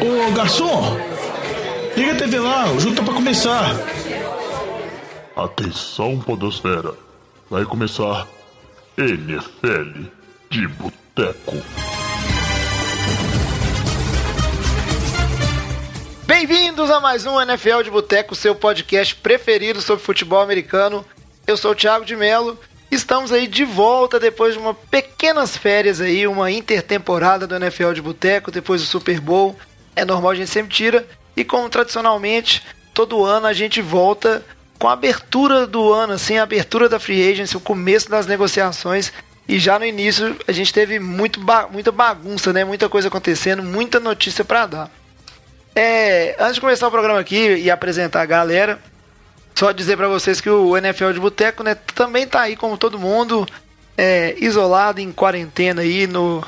Ô garçom, liga a TV lá, o jogo tá pra começar. Atenção, Podosfera. Vai começar NFL de Boteco. Bem-vindos a mais um NFL de Boteco, seu podcast preferido sobre futebol americano. Eu sou o Thiago de Melo. Estamos aí de volta depois de uma pequenas férias aí, uma intertemporada do NFL de Boteco, depois do Super Bowl. É normal, a gente sempre tira. E como tradicionalmente, todo ano a gente volta com a abertura do ano, assim, a abertura da free agency, o começo das negociações. E já no início a gente teve muito ba muita bagunça, né? Muita coisa acontecendo, muita notícia para dar. É, antes de começar o programa aqui e apresentar a galera, só dizer para vocês que o NFL de Boteco, né, também tá aí como todo mundo, é, isolado em quarentena aí no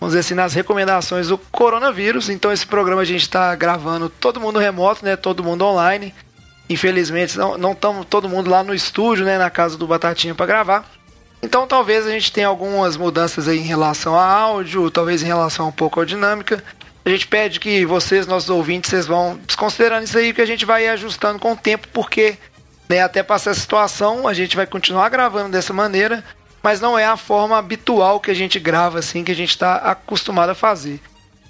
vamos dizer assim, nas recomendações do coronavírus. Então esse programa a gente está gravando todo mundo remoto, né? Todo mundo online. Infelizmente não estamos todo mundo lá no estúdio, né? Na casa do Batatinha para gravar. Então talvez a gente tenha algumas mudanças aí em relação a áudio, talvez em relação um pouco à dinâmica. A gente pede que vocês, nossos ouvintes, vocês vão desconsiderando isso aí, que a gente vai ajustando com o tempo, porque né, até passar essa situação, a gente vai continuar gravando dessa maneira, mas não é a forma habitual que a gente grava, assim, que a gente está acostumado a fazer.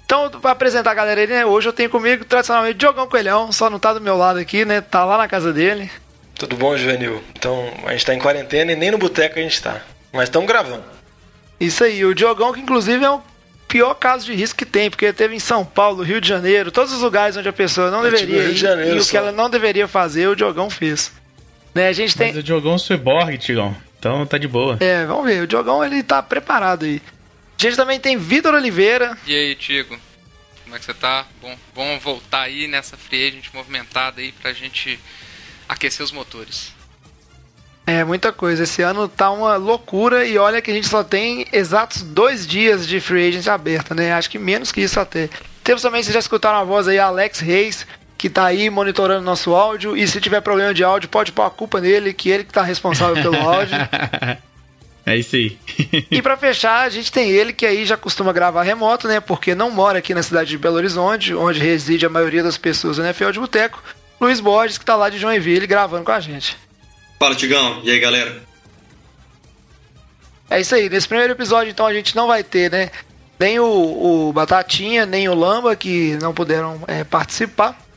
Então, para apresentar a galera aí, né, hoje eu tenho comigo, tradicionalmente, Diogão Coelhão, só não tá do meu lado aqui, né, tá lá na casa dele. Tudo bom, Juvenil? Então, a gente tá em quarentena e nem no boteco a gente tá, mas estamos gravando. Isso aí, o Diogão, que inclusive é o pior caso de risco que tem, porque teve em São Paulo, Rio de Janeiro, todos os lugares onde a pessoa não eu deveria ir, Janeiro, e o que ela não deveria fazer, o Diogão fez. Né, a gente tem... Mas o Diogão é Cyborg, Tigão. Então tá de boa. É, vamos ver. O Diogão ele tá preparado aí. A gente também tem Vitor Oliveira. E aí, Tigo? Como é que você tá? Bom, bom voltar aí nessa free agent movimentada aí pra gente aquecer os motores. É, muita coisa. Esse ano tá uma loucura e olha que a gente só tem exatos dois dias de free agent aberta, né? Acho que menos que isso até. Temos também, vocês já escutaram a voz aí, Alex Reis, que tá aí monitorando nosso áudio. E se tiver problema de áudio, pode pôr a culpa nele, que ele que tá responsável pelo áudio. É isso aí. e para fechar, a gente tem ele que aí já costuma gravar remoto, né? Porque não mora aqui na cidade de Belo Horizonte, onde reside a maioria das pessoas do NFL de Boteco. Luiz Borges, que tá lá de Joinville gravando com a gente. Fala, Tigão. E aí, galera? É isso aí. Nesse primeiro episódio, então, a gente não vai ter, né? Nem o, o Batatinha, nem o Lamba, que não puderam é, participar.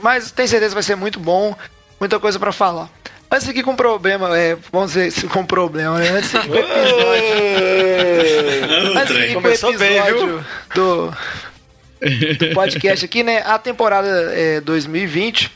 Mas tenho certeza que vai ser muito bom, muita coisa para falar. Antes aqui com problema, é, vamos dizer com problema, né? Antes aqui com o episódio. Antes aqui com o episódio bem, do, do podcast aqui, né? A temporada é, 2020.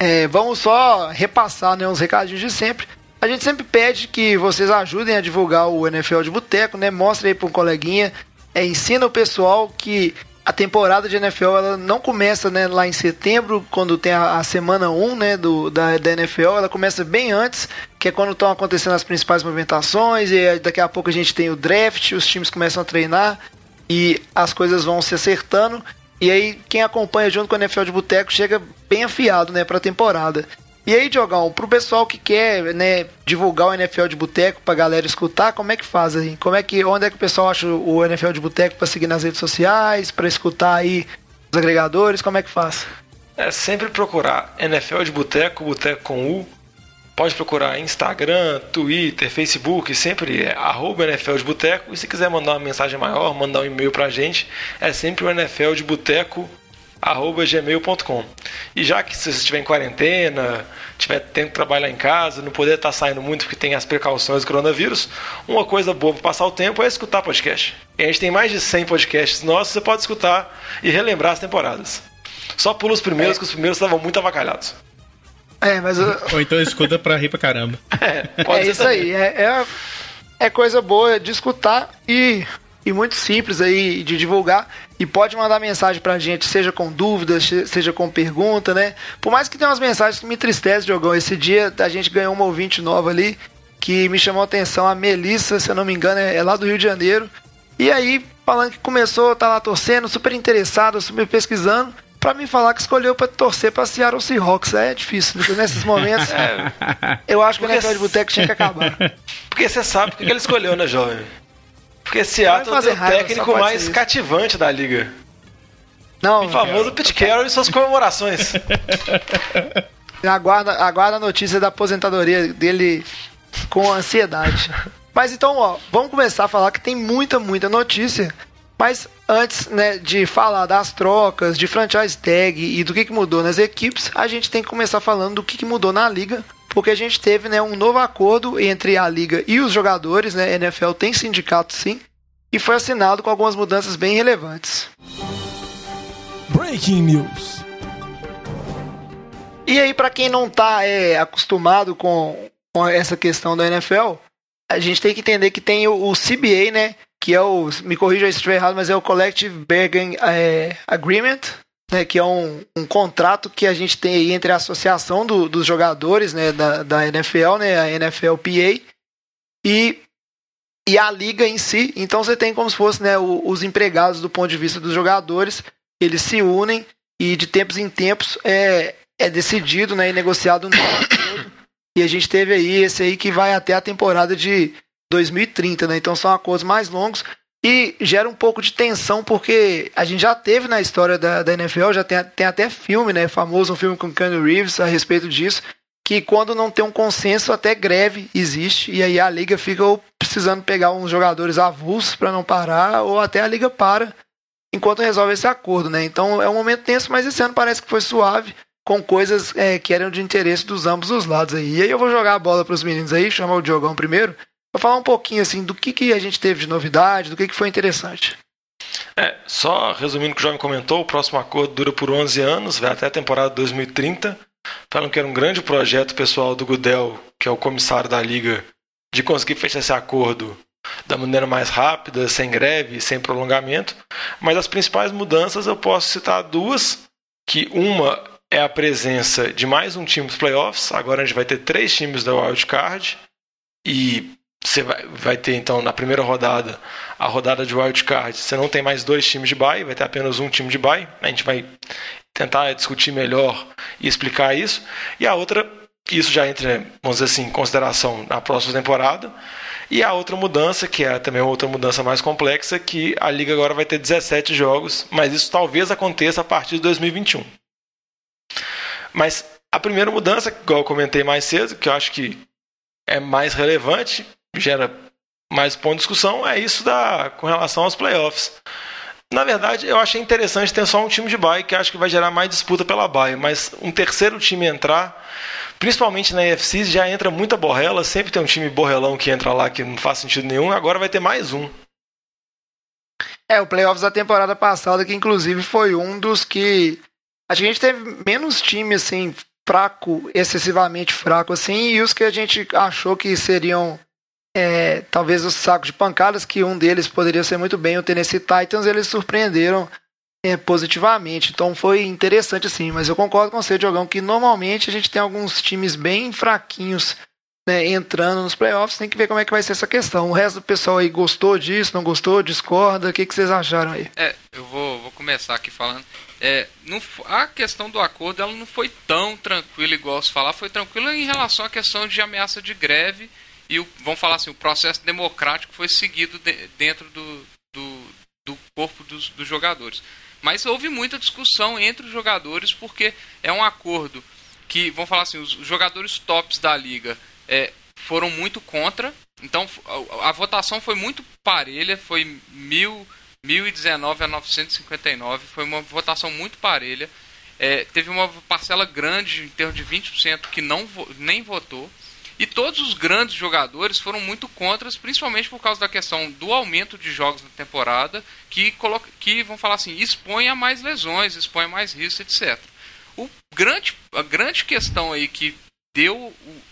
É, vamos só repassar né, uns recadinhos de sempre. A gente sempre pede que vocês ajudem a divulgar o NFL de Boteco, né? Mostre aí para um coleguinha. É, ensina o pessoal que a temporada de NFL ela não começa né, lá em setembro, quando tem a, a semana 1 né, do, da, da, NFL, ela começa bem antes, que é quando estão acontecendo as principais movimentações, e daqui a pouco a gente tem o draft, os times começam a treinar e as coisas vão se acertando. E aí quem acompanha junto com a NFL de Boteco chega bem afiado né, para a temporada. E aí, Diogão, pro pessoal que quer, né, divulgar o NFL de Boteco pra galera escutar, como é que faz aí? Como é que, onde é que o pessoal acha o NFL de Boteco pra seguir nas redes sociais, pra escutar aí os agregadores, como é que faz? É sempre procurar NFL de Boteco, Boteco com U. Pode procurar Instagram, Twitter, Facebook, sempre é arroba NFL de Boteco. E se quiser mandar uma mensagem maior, mandar um e-mail pra gente, é sempre o NFL de Boteco gmail.com. E já que se você estiver em quarentena, tiver tendo que trabalhar em casa, não poder estar saindo muito porque tem as precauções do coronavírus, uma coisa boa para passar o tempo é escutar podcast. E a gente tem mais de 100 podcasts nossos, você pode escutar e relembrar as temporadas. Só pula os primeiros, é. que os primeiros estavam muito avacalhados. É, mas. Eu... Ou então escuta pra rir pra caramba. É, pode é isso também. aí. É, é, é coisa boa de escutar e e muito simples aí de divulgar. E pode mandar mensagem pra gente, seja com dúvidas, seja com pergunta, né? Por mais que tenha umas mensagens que me entristecem, Diogão. Esse dia a gente ganhou uma ouvinte nova ali que me chamou a atenção, a Melissa, se eu não me engano, é, é lá do Rio de Janeiro. E aí, falando que começou, tá lá torcendo, super interessado, super pesquisando para mim falar que escolheu para torcer para Seattle Seahawks. É difícil, nesses momentos. É. Eu acho que o NFL de Boteco tinha que acabar. Porque você sabe o que ele escolheu, né, jovem? Porque Seattle é o técnico mais cativante da liga. Não, O famoso Pete Carroll e suas comemorações. aguarda, aguarda a notícia da aposentadoria dele com ansiedade. Mas então, ó, vamos começar a falar que tem muita, muita notícia. Mas antes né, de falar das trocas, de franchise tag e do que, que mudou nas equipes, a gente tem que começar falando do que, que mudou na liga. Porque a gente teve né, um novo acordo entre a liga e os jogadores, né? A NFL tem sindicato sim, e foi assinado com algumas mudanças bem relevantes. Breaking News. E aí, para quem não tá é, acostumado com, com essa questão da NFL, a gente tem que entender que tem o, o CBA, né? Que é o. Me corrija se estiver errado, mas é o Collective Bargaining é, Agreement, né, que é um, um contrato que a gente tem aí entre a associação do, dos jogadores né, da, da NFL, né, a NFLPA, e, e a liga em si. Então você tem como se fosse né, o, os empregados do ponto de vista dos jogadores, eles se unem e de tempos em tempos é, é decidido né, e negociado um acordo. E a gente teve aí esse aí que vai até a temporada de 2030, né? Então são acordos mais longos e gera um pouco de tensão porque a gente já teve na história da, da NFL, já tem, tem até filme, né? Famoso um filme com Keanu Reeves a respeito disso, que quando não tem um consenso até greve existe e aí a liga fica precisando pegar uns jogadores avulsos para não parar ou até a liga para enquanto resolve esse acordo, né? Então é um momento tenso, mas esse ano parece que foi suave com coisas é, que eram de interesse dos ambos os lados aí. E aí eu vou jogar a bola para os meninos aí, chamar o Diogão primeiro, para falar um pouquinho assim do que, que a gente teve de novidade, do que, que foi interessante. É, só resumindo o que o Jovem comentou, o próximo acordo dura por 11 anos, vai até a temporada 2030. Falam que era um grande projeto pessoal do Gudel, que é o comissário da liga, de conseguir fechar esse acordo da maneira mais rápida, sem greve, sem prolongamento. Mas as principais mudanças eu posso citar duas, que uma é a presença de mais um time dos playoffs. Agora a gente vai ter três times da Wild Card. E você vai, vai ter, então, na primeira rodada, a rodada de Wild Card. Você não tem mais dois times de bye, vai ter apenas um time de bye. A gente vai tentar discutir melhor e explicar isso. E a outra, isso já entra, vamos dizer assim, em consideração na próxima temporada. E a outra mudança, que é também outra mudança mais complexa, que a liga agora vai ter 17 jogos, mas isso talvez aconteça a partir de 2021. Mas a primeira mudança, igual eu comentei mais cedo, que eu acho que é mais relevante, gera mais ponto de discussão, é isso da, com relação aos playoffs. Na verdade, eu achei interessante ter só um time de bye, que acho que vai gerar mais disputa pela bye, mas um terceiro time entrar, principalmente na UFC, já entra muita borrela, sempre tem um time borrelão que entra lá que não faz sentido nenhum, agora vai ter mais um. É, o playoffs da temporada passada, que inclusive foi um dos que a gente teve menos time assim fraco, excessivamente fraco assim, e os que a gente achou que seriam é, talvez os sacos de pancadas, que um deles poderia ser muito bem o Tennessee Titans, eles surpreenderam é, positivamente. Então foi interessante assim, mas eu concordo com você, Diogão, que normalmente a gente tem alguns times bem fraquinhos né, entrando nos playoffs, tem que ver como é que vai ser essa questão. O resto do pessoal aí gostou disso, não gostou, discorda? O que, que vocês acharam aí? É, eu vou, vou começar aqui falando. É, não, a questão do acordo ela não foi tão tranquila igual se falar, foi tranquila em relação à questão de ameaça de greve e o, vamos falar assim, o processo democrático foi seguido de, dentro do, do, do corpo dos, dos jogadores. Mas houve muita discussão entre os jogadores porque é um acordo que, vamos falar assim, os jogadores tops da liga é, foram muito contra. Então a, a, votação foi muito parelha, foi mil, 1019 a 959, foi uma votação muito parelha. É, teve uma parcela grande, em termos de 20%, que não nem votou. E todos os grandes jogadores foram muito contras, principalmente por causa da questão do aumento de jogos na temporada, que, coloca, que vão falar assim, expõe a mais lesões, expõe a mais riscos, etc. O grande, a grande questão aí que deu o,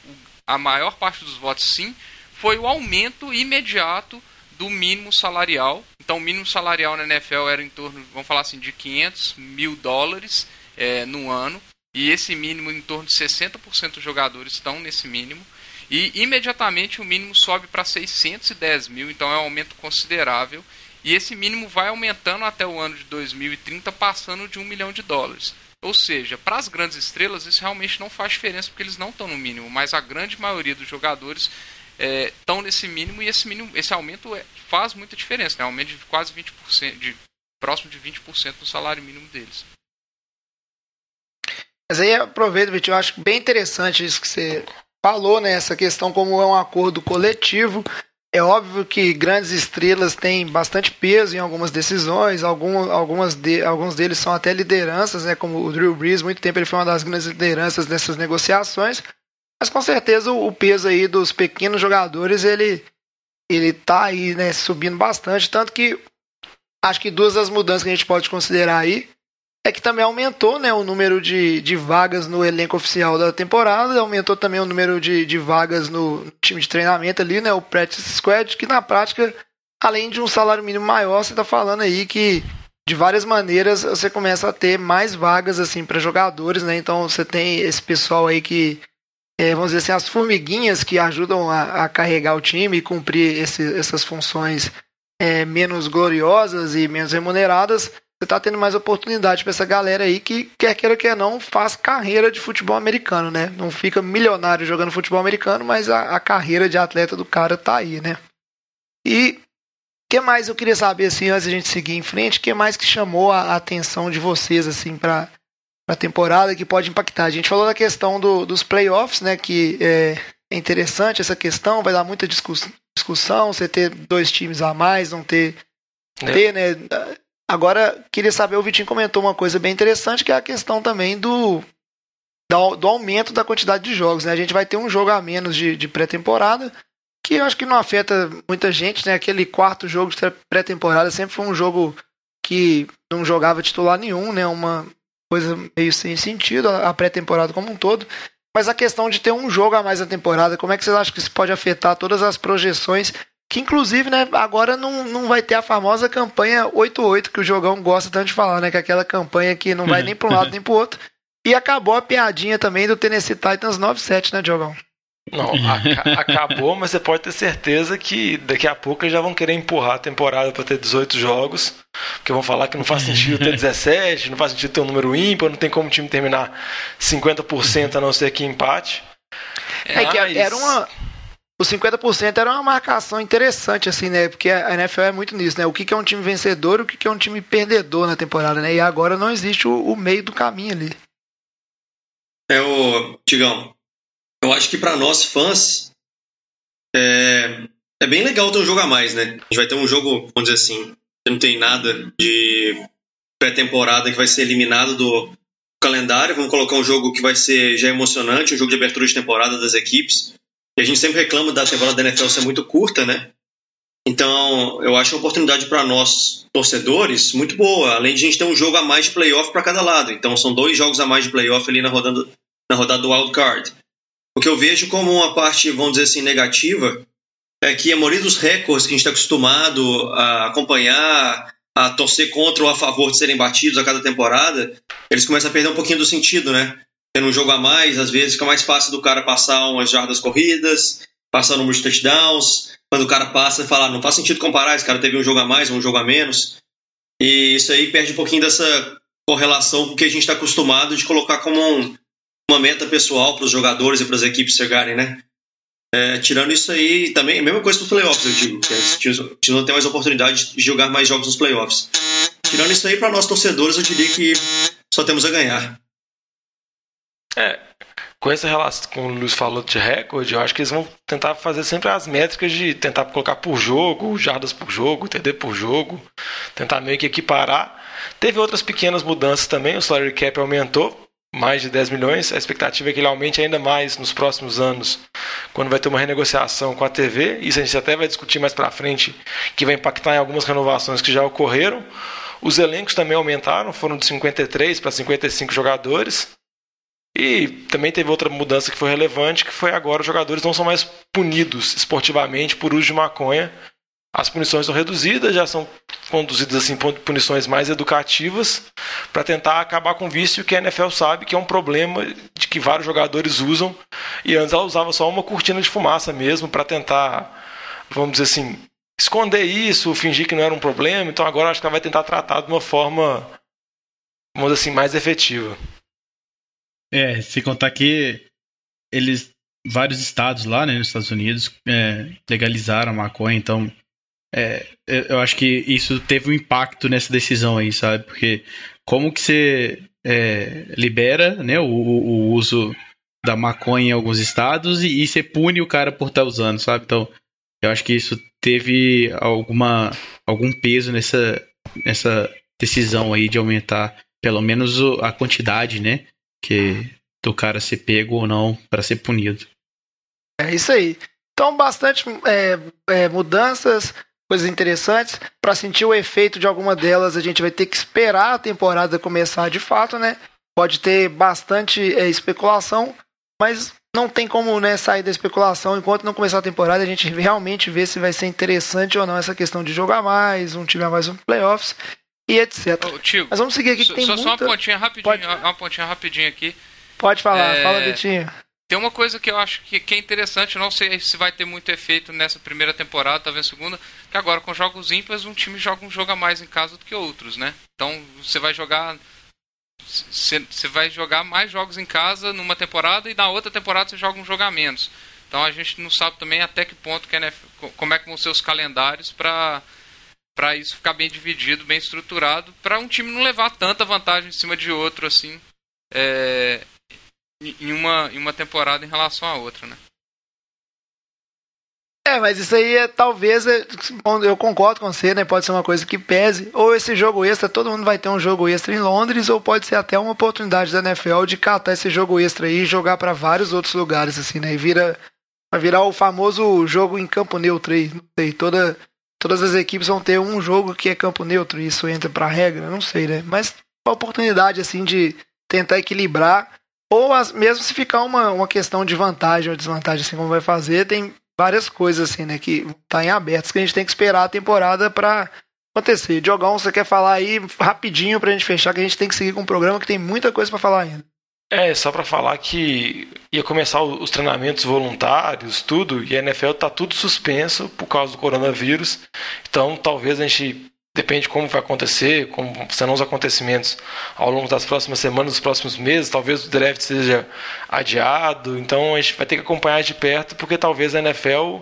a maior parte dos votos sim, foi o aumento imediato do mínimo salarial. Então, o mínimo salarial na NFL era em torno, vamos falar assim, de 500 mil dólares é, no ano. E esse mínimo, em torno de 60% dos jogadores estão nesse mínimo. E imediatamente o mínimo sobe para 610 mil, então é um aumento considerável. E esse mínimo vai aumentando até o ano de 2030, passando de um milhão de dólares. Ou seja, para as grandes estrelas isso realmente não faz diferença porque eles não estão no mínimo, mas a grande maioria dos jogadores estão é, nesse mínimo e esse mínimo, esse aumento é, faz muita diferença, né? aumento de quase 20%, de próximo de 20% do salário mínimo deles. Mas aí aproveito, Vitinho, eu acho bem interessante isso que você falou, né? Essa questão como é um acordo coletivo. É óbvio que grandes estrelas têm bastante peso em algumas decisões, algum, algumas de, alguns deles são até lideranças, né, como o Drew Brees, muito tempo ele foi uma das grandes lideranças dessas negociações, mas com certeza o, o peso aí dos pequenos jogadores, ele, ele tá aí, né, subindo bastante, tanto que acho que duas das mudanças que a gente pode considerar aí é que também aumentou né, o número de, de vagas no elenco oficial da temporada, aumentou também o número de, de vagas no time de treinamento ali, né, o Practice Squad, que na prática, além de um salário mínimo maior, você está falando aí que de várias maneiras você começa a ter mais vagas assim para jogadores, né? Então você tem esse pessoal aí que é, vamos dizer assim as formiguinhas que ajudam a, a carregar o time e cumprir esse, essas funções é, menos gloriosas e menos remuneradas você tá tendo mais oportunidade para essa galera aí que, quer queira, quer não, faz carreira de futebol americano, né? Não fica milionário jogando futebol americano, mas a, a carreira de atleta do cara tá aí, né? E o que mais eu queria saber, assim, antes a gente seguir em frente, o que mais que chamou a atenção de vocês, assim, para a temporada que pode impactar? A gente falou da questão do, dos playoffs, né? Que é, é interessante essa questão, vai dar muita discussão, você ter dois times a mais, não ter, é. ter né? Agora, queria saber, o Vitinho comentou uma coisa bem interessante, que é a questão também do, do, aumento da quantidade de jogos. Né? A gente vai ter um jogo a menos de, de pré-temporada, que eu acho que não afeta muita gente, né? Aquele quarto jogo de pré-temporada sempre foi um jogo que não jogava titular nenhum, né? Uma coisa meio sem sentido, a pré-temporada como um todo. Mas a questão de ter um jogo a mais na temporada, como é que vocês acham que isso pode afetar todas as projeções que inclusive, né, agora não, não vai ter a famosa campanha 8-8 que o jogão gosta tanto de falar, né? Que é aquela campanha que não vai nem para um lado nem para o outro. E acabou a piadinha também do Tennessee Titans 9-7, né, Jogão? Não, acabou, mas você pode ter certeza que daqui a pouco eles já vão querer empurrar a temporada para ter 18 jogos, porque vão falar que não faz sentido ter 17, não faz sentido ter um número ímpar, não tem como o time terminar 50% a não ser que empate. É, que era uma os 50% era uma marcação interessante, assim, né? Porque a NFL é muito nisso, né? O que é um time vencedor e o que é um time perdedor na temporada, né? E agora não existe o, o meio do caminho ali. É, o Tigão, eu acho que para nós fãs é, é bem legal ter um jogo a mais, né? A gente vai ter um jogo, vamos dizer assim, não tem nada de pré-temporada que vai ser eliminado do calendário. Vamos colocar um jogo que vai ser já emocionante, um jogo de abertura de temporada das equipes. E a gente sempre reclama da temporada da NFL ser muito curta, né? Então, eu acho uma oportunidade para nós, torcedores, muito boa. Além de a gente ter um jogo a mais de playoff para cada lado. Então, são dois jogos a mais de playoff ali na rodada, na rodada do wild card. O que eu vejo como uma parte, vamos dizer assim, negativa é que a maioria dos recordes que a gente está acostumado a acompanhar, a torcer contra ou a favor de serem batidos a cada temporada, eles começam a perder um pouquinho do sentido, né? Tendo um jogo a mais, às vezes fica mais fácil do cara passar umas jardas corridas, passar número de touchdowns. Quando o cara passa, fala, ah, não faz sentido comparar, esse cara teve um jogo a mais, um jogo a menos. E isso aí perde um pouquinho dessa correlação com que a gente está acostumado de colocar como um, uma meta pessoal para os jogadores e para as equipes chegarem, né? É, tirando isso aí, também, mesma coisa para os playoffs, eu digo. Que a gente não tem mais oportunidade de jogar mais jogos nos playoffs. Tirando isso aí, para nós torcedores, eu diria que só temos a ganhar. É, com essa relação, como o Luiz falou de recorde, eu acho que eles vão tentar fazer sempre as métricas de tentar colocar por jogo, jardas por jogo, TD por jogo, tentar meio que equiparar. Teve outras pequenas mudanças também, o salary cap aumentou, mais de 10 milhões. A expectativa é que ele aumente ainda mais nos próximos anos, quando vai ter uma renegociação com a TV. Isso a gente até vai discutir mais para frente, que vai impactar em algumas renovações que já ocorreram. Os elencos também aumentaram, foram de 53 para 55 jogadores. E também teve outra mudança que foi relevante, que foi agora os jogadores não são mais punidos esportivamente por uso de maconha. As punições são reduzidas, já são conduzidas assim punições mais educativas para tentar acabar com o vício que a NFL sabe que é um problema de que vários jogadores usam. E antes ela usava só uma cortina de fumaça mesmo para tentar, vamos dizer assim, esconder isso, fingir que não era um problema. Então agora acho que ela vai tentar tratar de uma forma, vamos dizer assim, mais efetiva. É, se contar que eles, vários estados lá, né, nos Estados Unidos, é, legalizaram a maconha, então é, eu acho que isso teve um impacto nessa decisão aí, sabe? Porque como que você é, libera né, o, o, uso da maconha em alguns estados e, e você pune o cara por estar tá usando, sabe? Então, eu acho que isso teve alguma, algum peso nessa, nessa decisão aí de aumentar pelo menos a quantidade, né? Que do cara ser pego ou não para ser punido. É isso aí. Então, bastante é, é, mudanças, coisas interessantes. Para sentir o efeito de alguma delas, a gente vai ter que esperar a temporada começar de fato, né? Pode ter bastante é, especulação, mas não tem como né, sair da especulação enquanto não começar a temporada. A gente realmente vê se vai ser interessante ou não essa questão de jogar mais, um time a mais um playoffs e etc. Ô, Tigo, Mas vamos seguir aqui que só, tem só muita... uma pontinha rapidinho, Pode- uma pontinha rapidinho aqui. Pode falar, É, fala, Betinho. Tem uma coisa que eu acho que, que é interessante, não sei se vai ter muito efeito nessa primeira temporada, talvez segunda, que agora com jogos ímpares um time joga um jogo a mais em casa do que outros, né? Então você vai jogar você vai jogar mais jogos em casa numa temporada e na outra temporada você joga um jogo a menos. Então a gente não sabe também até que ponto que NFL, co- como é que vão ser os calendários para para isso ficar bem dividido, bem estruturado, para um time não levar tanta vantagem em cima de outro assim. É, em- uma, em uma temporada em relação à outra, né? É, mas isso aí é talvez, é, eu concordo com você, né? Pode ser uma coisa que pese. Ou esse jogo extra, todo mundo vai ter um jogo extra em Londres, ou pode ser até uma oportunidade da NFL de catar esse jogo extra aí e jogar para vários outros lugares, assim, né? E vira, vai virar o famoso jogo em campo neutro aí. Não sei, toda, todas as equipes vão ter um jogo que é campo neutro, isso entra pra regra, não sei, né? Mas uma oportunidade, assim, de tentar equilibrar. Ou as- mesmo se ficar uma, uma questão de vantagem ou desvantagem, assim como vai fazer, tem várias coisas assim, né, que tá em aberto, que a gente tem que esperar a temporada pra acontecer. Diogão, você quer falar aí rapidinho pra gente fechar, que a gente tem que seguir com o programa, que tem muita coisa pra falar ainda. É, só pra falar que ia começar os treinamentos voluntários, tudo, e a NFL tá tudo suspenso por causa do coronavírus. Então, talvez a gente depende de como vai acontecer, como serão os acontecimentos ao longo das próximas semanas, dos próximos meses, talvez o draft seja adiado. Então, a gente vai ter que acompanhar de perto, porque talvez a NFL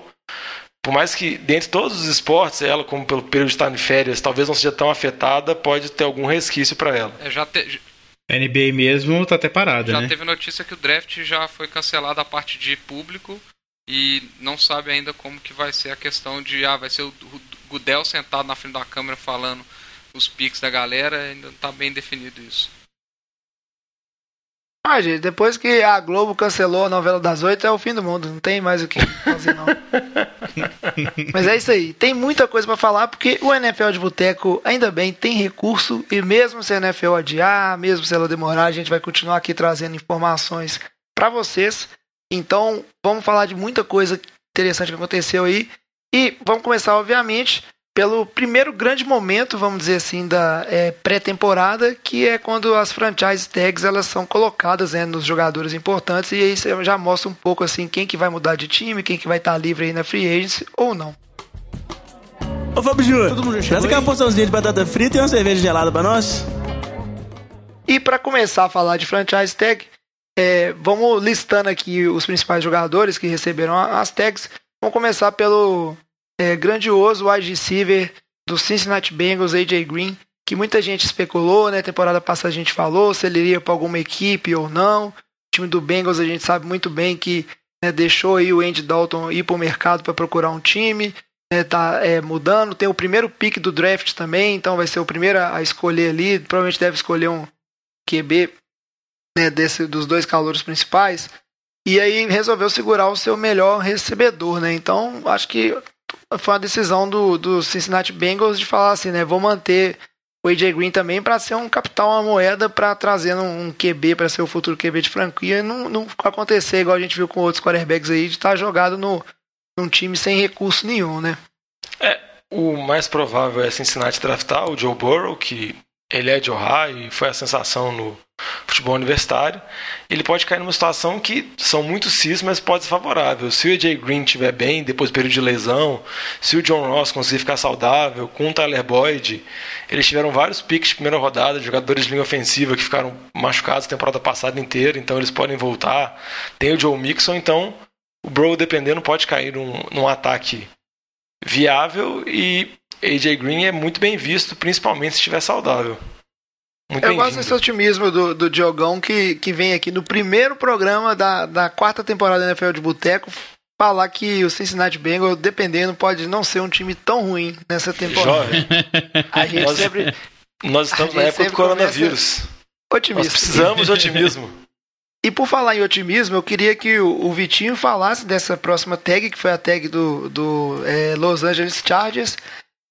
por mais que dentre todos os esportes, ela, como pelo período de estar em férias, talvez não seja tão afetada, pode ter algum resquício para ela. É, já te- NBA mesmo tá até parada, já né? teve notícia que o draft já foi cancelado a parte de público e não sabe ainda como que vai ser a questão de ah, vai ser o o Gudel sentado na frente da câmera falando os piques da galera, ainda não tá bem definido isso. Ah, gente, depois que a Globo cancelou a novela das oito, é o fim do mundo. Não tem mais o que fazer, não. Mas é isso aí. Tem muita coisa pra falar, porque o NFL de Boteco, ainda bem, tem recurso. E mesmo se a NFL adiar, mesmo se ela demorar, a gente vai continuar aqui trazendo informações pra vocês. Então, vamos falar de muita coisa interessante que aconteceu aí. E vamos começar, obviamente, pelo primeiro grande momento, vamos dizer assim, da é, pré-temporada, que é quando as franchise tags elas são colocadas né, nos jogadores importantes e aí você já mostra um pouco assim quem que vai mudar de time, quem que vai estar livre aí na free agency ou não. Ô Fábio Júnior, traz aquela porçãozinha de batata frita e uma cerveja gelada pra nós. E para começar a falar de franchise tag, é, vamos listando aqui os principais jogadores que receberam as tags. Vamos começar pelo é, grandioso wide receiver do Cincinnati Bengals, AJ Green, que muita gente especulou, né? Temporada passada a gente falou se ele iria para alguma equipe ou não. O time do Bengals a gente sabe muito bem que né, deixou aí o Andy Dalton ir para o mercado para procurar um time. Né, tá é, mudando, tem o primeiro pick do draft também, então vai ser o primeiro a escolher ali. Provavelmente deve escolher um QB né, desse, dos dois calouros principais. E aí resolveu segurar o seu melhor recebedor, né? Então, acho que foi uma decisão do, do Cincinnati Bengals de falar assim, né? Vou manter o AJ Green também para ser um capital, uma moeda para trazer um, QB para ser o futuro QB de franquia e não, não acontecer igual a gente viu com outros quarterbacks aí de estar jogado no, num time sem recurso nenhum, né? O mais provável é Cincinnati draftar o Joe Burrow, que ele é de Ohio e foi a sensação no futebol universitário. Ele pode cair numa situação que são muito cis, mas pode ser favorável. Se o AJ Green estiver bem depois do período de lesão, se o John Ross conseguir ficar saudável, com o Tyler Boyd, eles tiveram vários piques de primeira rodada, jogadores de linha ofensiva que ficaram machucados a temporada passada inteira, então eles podem voltar. Tem o Joe Mixon, então o Burrow, dependendo, pode cair num, num ataque viável e AJ Green é muito bem visto, principalmente se estiver saudável. Eu gosto desse otimismo do, do Diogão que, que vem aqui no primeiro programa da, da quarta temporada da NFL de Boteco falar que o Cincinnati Bengals, dependendo, pode não ser um time tão ruim nessa temporada. Jovem. A gente Nós- sempre Nós estamos na época do coronavírus. Nós otimista. precisamos de otimismo. E por falar em otimismo, eu queria que o, o Vitinho falasse dessa próxima tag, que foi a tag do, do é, Los Angeles Chargers,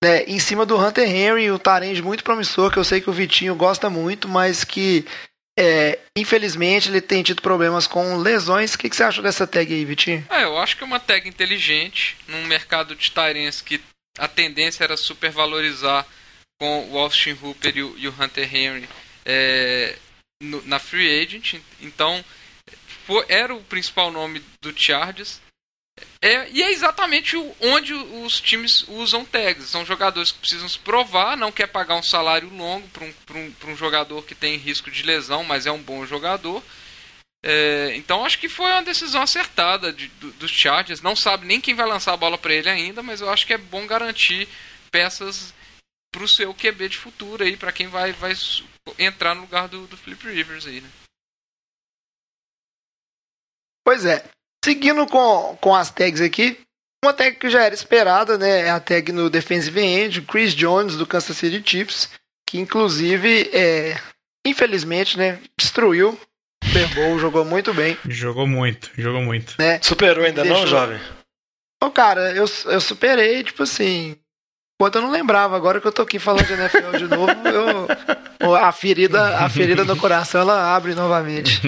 né, em cima do Hunter Henry, um Tarend muito promissor, que eu sei que o Vitinho gosta muito, mas que é, infelizmente ele tem tido problemas com lesões. O que, que você achou dessa tag aí, Vitinho? É, eu acho que é uma tag inteligente num mercado de Tyrants que a tendência era supervalorizar com o Austin Hooper e o, e o Hunter Henry é, no- na free agent. Então, era o principal nome do Chargers. É, e é exatamente onde os times usam tags. São jogadores que precisam se provar, não quer pagar um salário longo para um, um, um jogador que tem risco de lesão, mas é um bom jogador. É, então acho que foi uma decisão acertada de- do- dos Chargers. Não sabe nem quem vai lançar a bola para ele ainda, mas eu acho que é bom garantir peças para o seu QB de futuro aí, para quem vai, vai entrar no lugar do, do Flip Rivers aí, né? Pois é. Seguindo com, com as tags aqui, uma tag que já era esperada, né? É a tag no defensive end, o Chris Jones do Kansas City Chiefs, que inclusive, é, infelizmente, né, destruiu o Super Bowl, jogou muito bem, Jogou muito, jogou muito. né? Superou ainda não, Deixou- jovem? Ô, cara, eu, eu superei, tipo assim, enquanto eu não lembrava, agora que eu tô aqui falando de NFL de novo, eu, a ferida, a ferida no coração ela abre novamente.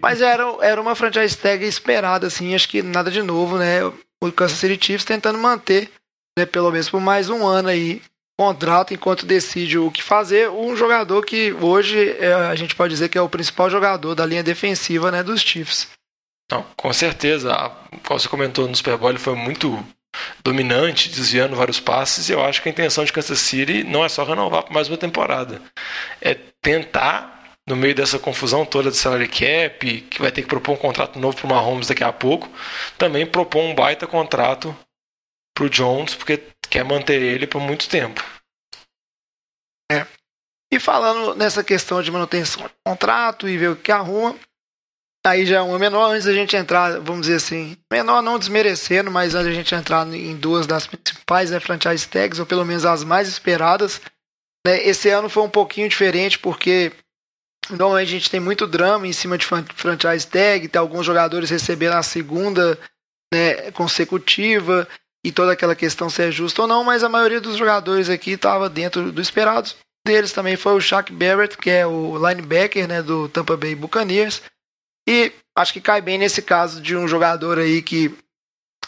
Mas era, era uma franchise tag esperada, assim, acho que nada de novo, né? O Kansas City Chiefs tentando manter, né, pelo menos por mais um ano aí, contrato enquanto decide o que fazer. Um jogador que hoje é, a gente pode dizer que é o principal jogador da linha defensiva, né, dos Chiefs. Não, com certeza. Como você comentou no Super Bowl, ele foi muito dominante, desviando vários passes. E eu acho que a intenção de Kansas City não é só renovar por mais uma temporada. É tentar, no meio dessa confusão toda de salary cap, que vai ter que propor um contrato novo para o Mahomes daqui a pouco, também propor um baita contrato para o Jones, porque quer manter ele por muito tempo. E falando nessa questão de manutenção de contrato e ver o que arruma, aí já uma menor, antes da gente entrar, vamos dizer assim, menor não desmerecendo, mas antes da gente entrar em duas das principais né, franchise tags, ou pelo menos as mais esperadas, né, esse ano foi um pouquinho diferente, porque normalmente a gente tem muito drama em cima de fran- franchise tag, tem alguns jogadores recebendo a segunda né, consecutiva, e toda aquela questão se é justo ou não, mas a maioria dos jogadores aqui estava dentro do esperado deles também foi o Shaq Barrett, que é o linebacker né, do Tampa Bay Buccaneers. E acho que cai bem nesse caso de um jogador aí que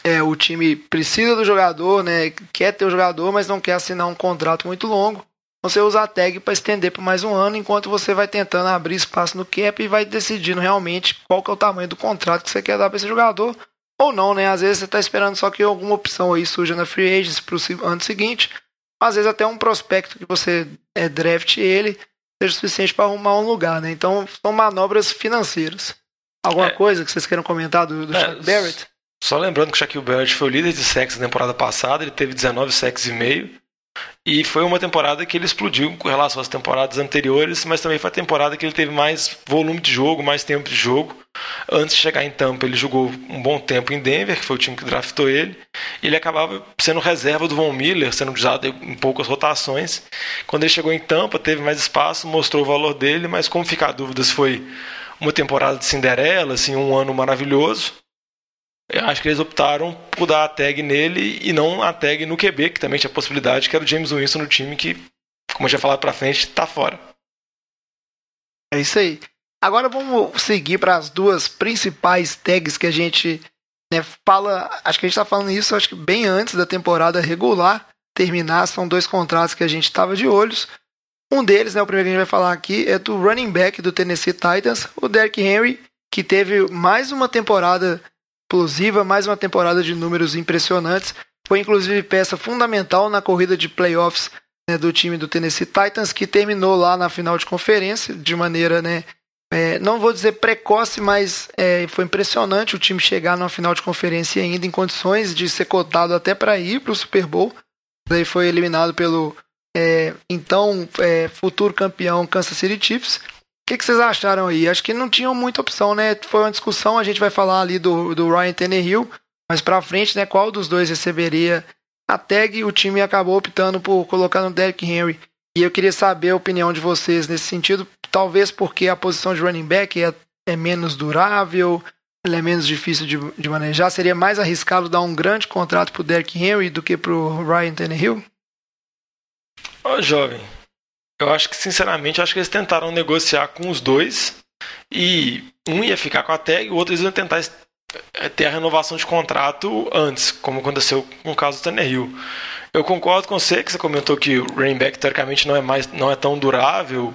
é, o time precisa do jogador, né, quer ter o jogador, mas não quer assinar um contrato muito longo. Você usa a tag para estender por mais um ano, enquanto você vai tentando abrir espaço no cap e vai decidindo realmente qual que é o tamanho do contrato que você quer dar para esse jogador. Ou não, né? Às vezes você está esperando só que alguma opção aí surja na free agency para o ano seguinte. Às vezes até um prospecto que você é, draft ele seja suficiente para arrumar um lugar, né? Então são manobras financeiras. Alguma É. coisa que vocês queiram comentar do, do É, Barrett? Só lembrando que o Shaquille Barrett foi o líder de sacks na temporada passada, ele teve 19 sacks e meio. E foi uma temporada que ele explodiu com relação às temporadas anteriores, mas também foi a temporada que ele teve mais volume de jogo, mais tempo de jogo. Antes de chegar em Tampa, ele jogou um bom tempo em Denver, que foi o time que draftou ele. E ele acabava sendo reserva do Von Miller, sendo usado em poucas rotações. Quando ele chegou em Tampa, teve mais espaço, mostrou o valor dele, mas como fica a dúvida se foi uma temporada de Cinderela, assim, um ano maravilhoso, eu acho que eles optaram por dar a tag nele e não a tag no QB, que também tinha a possibilidade, que era o James Winston no time, que, como eu já falado pra frente, tá fora. É isso aí. Agora vamos seguir para as duas principais tags que a gente né, fala. Acho que a gente está falando isso acho que bem antes da temporada regular terminar. São dois contratos que a gente estava de olhos. Um deles, né, o primeiro que a gente vai falar aqui, é do running back do Tennessee Titans, o Derrick Henry, que teve mais uma temporada explosiva, mais uma temporada de números impressionantes. Foi inclusive peça fundamental na corrida de playoffs né, do time do Tennessee Titans, que terminou lá na final de conferência de maneira né, é, não vou dizer precoce, mas é, foi impressionante o time chegar numa final de conferência ainda em condições de ser cotado até para ir para o Super Bowl. Daí foi eliminado pelo é, então é, futuro campeão Kansas City Chiefs. O que, que, vocês acharam aí? Acho que não tinham muita opção, né? Foi uma discussão, a gente vai falar ali do, do Ryan Tannehill, mas para frente, né? Qual dos dois receberia a tag? O time acabou optando por colocar no Derrick Henry. E eu queria saber a opinião de vocês nesse sentido, talvez porque a posição de running back é, é menos durável, ela é menos difícil de, de, manejar. Seria mais arriscado dar um grande contrato pro Derrick Henry do que pro Ryan Tannehill? Ó, jovem, eu acho que, sinceramente, acho que eles tentaram negociar com os dois e um ia ficar com a tag, o outro eles iam tentar é, ter a renovação de contrato antes, como aconteceu com o caso do Tannehill. Eu concordo com você que você comentou que o running back teoricamente não é mais não é tão durável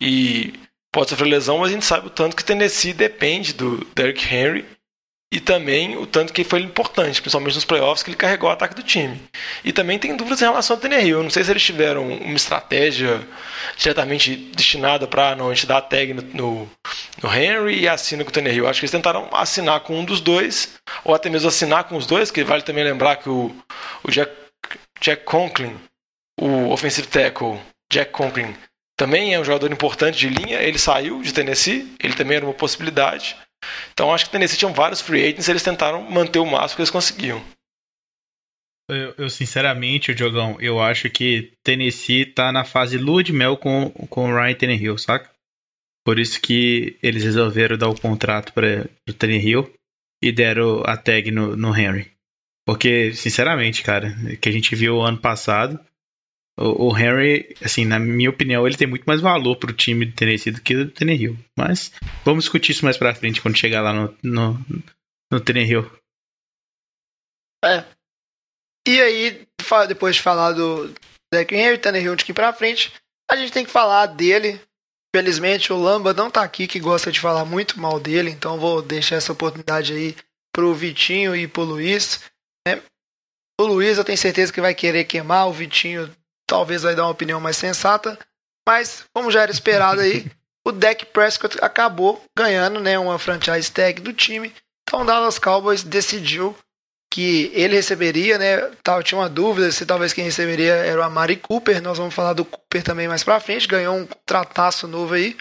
e pode sofrer lesão, mas a gente sabe o tanto que Tennessee depende do Derrick Henry e também o tanto que foi importante, principalmente nos playoffs, que ele carregou o ataque do time. E também tem dúvidas em relação ao Tannehill. Eu não sei se eles tiveram uma estratégia diretamente destinada para não a gente dar a tag no, no, no, Henry e assina com o Tannehill. Acho que eles tentaram assinar com um dos dois, ou até mesmo assinar com os dois, que vale também lembrar que o, o Jack Jack Conklin, o offensive tackle Jack Conklin, também é um jogador importante de linha. Ele saiu de Tennessee, ele também era uma possibilidade. Então acho que Tennessee tinham vários free agents, eles tentaram manter o máximo que eles conseguiam. Eu, eu, sinceramente, Diogão, eu acho que Tennessee tá na fase lua de mel com, com o Ryan Tannehill, saca? Por isso que eles resolveram dar o contrato para o Tannehill e deram a tag no, no Henry. Porque, sinceramente, cara, que a gente viu ano passado, o, o Henry, assim, na minha opinião, ele tem muito mais valor pro time do Tennessee do que o Tannehill. Mas vamos discutir isso mais pra frente, quando chegar lá no, no, no. É. E aí, depois de falar do Derrick Henry, Tannehill de aqui pra frente, a gente tem que falar dele. Felizmente o Lamba não tá aqui, que gosta de falar muito mal dele, então vou deixar essa oportunidade aí pro Vitinho e pro Luiz. Né? O Luiz eu tenho certeza que vai querer queimar, o Vitinho talvez vai dar uma opinião mais sensata, mas como já era esperado aí, o Dak Prescott acabou ganhando né, uma franchise tag do time, então o Dallas Cowboys decidiu que ele receberia, né? Tal, tinha uma dúvida se talvez quem receberia era o Amari Cooper. Nós vamos falar do Cooper também mais pra frente. Ganhou um trataço novo aí.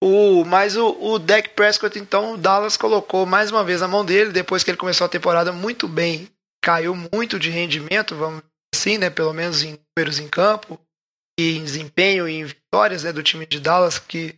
O, mas o, o Dak Prescott, então, o Dallas colocou mais uma vez a mão dele, depois que ele começou a temporada muito bem caiu muito de rendimento, vamos assim, né? Pelo menos em números em campo e em desempenho e em vitórias né, do time de Dallas, que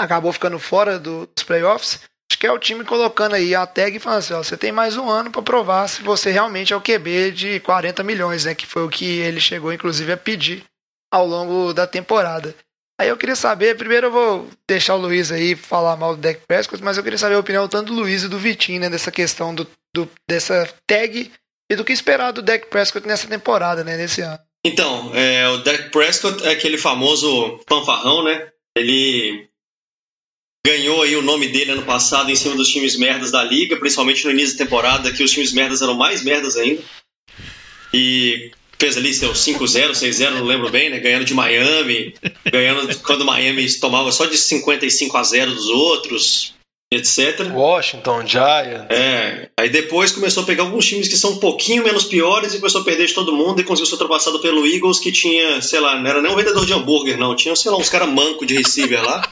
acabou ficando fora do, dos playoffs. Acho que é o time colocando aí a tag e falando assim: ó, você tem mais um ano para provar se você realmente é o QB de 40 milhões, né? Que foi o que ele chegou, inclusive, a pedir ao longo da temporada. Aí eu queria saber, primeiro eu vou deixar o Luiz aí falar mal do Dak Prescott, mas eu queria saber a opinião tanto do Luiz e do Vitinho, né, dessa questão do, do, dessa tag e do que esperar do Dak Prescott nessa temporada, né, nesse ano. Então, é, o Dak Prescott é aquele famoso fanfarrão, né? Ele ganhou aí o nome dele ano passado em cima dos times merdas da liga, principalmente no início da temporada, que os times merdas eram mais merdas ainda. E fez ali seu 5-0, 6-0, não lembro bem, né? Ganhando de Miami, ganhando quando Miami tomava só de 55 a 0 dos outros etc. Washington, Giants. É. Aí depois começou a pegar alguns times que são um pouquinho menos piores e começou a perder de todo mundo e conseguiu ser ultrapassado pelo Eagles, que tinha, sei lá, não era nem um vendedor de hambúrguer, não. Tinha, sei lá, uns caras manco de receiver lá.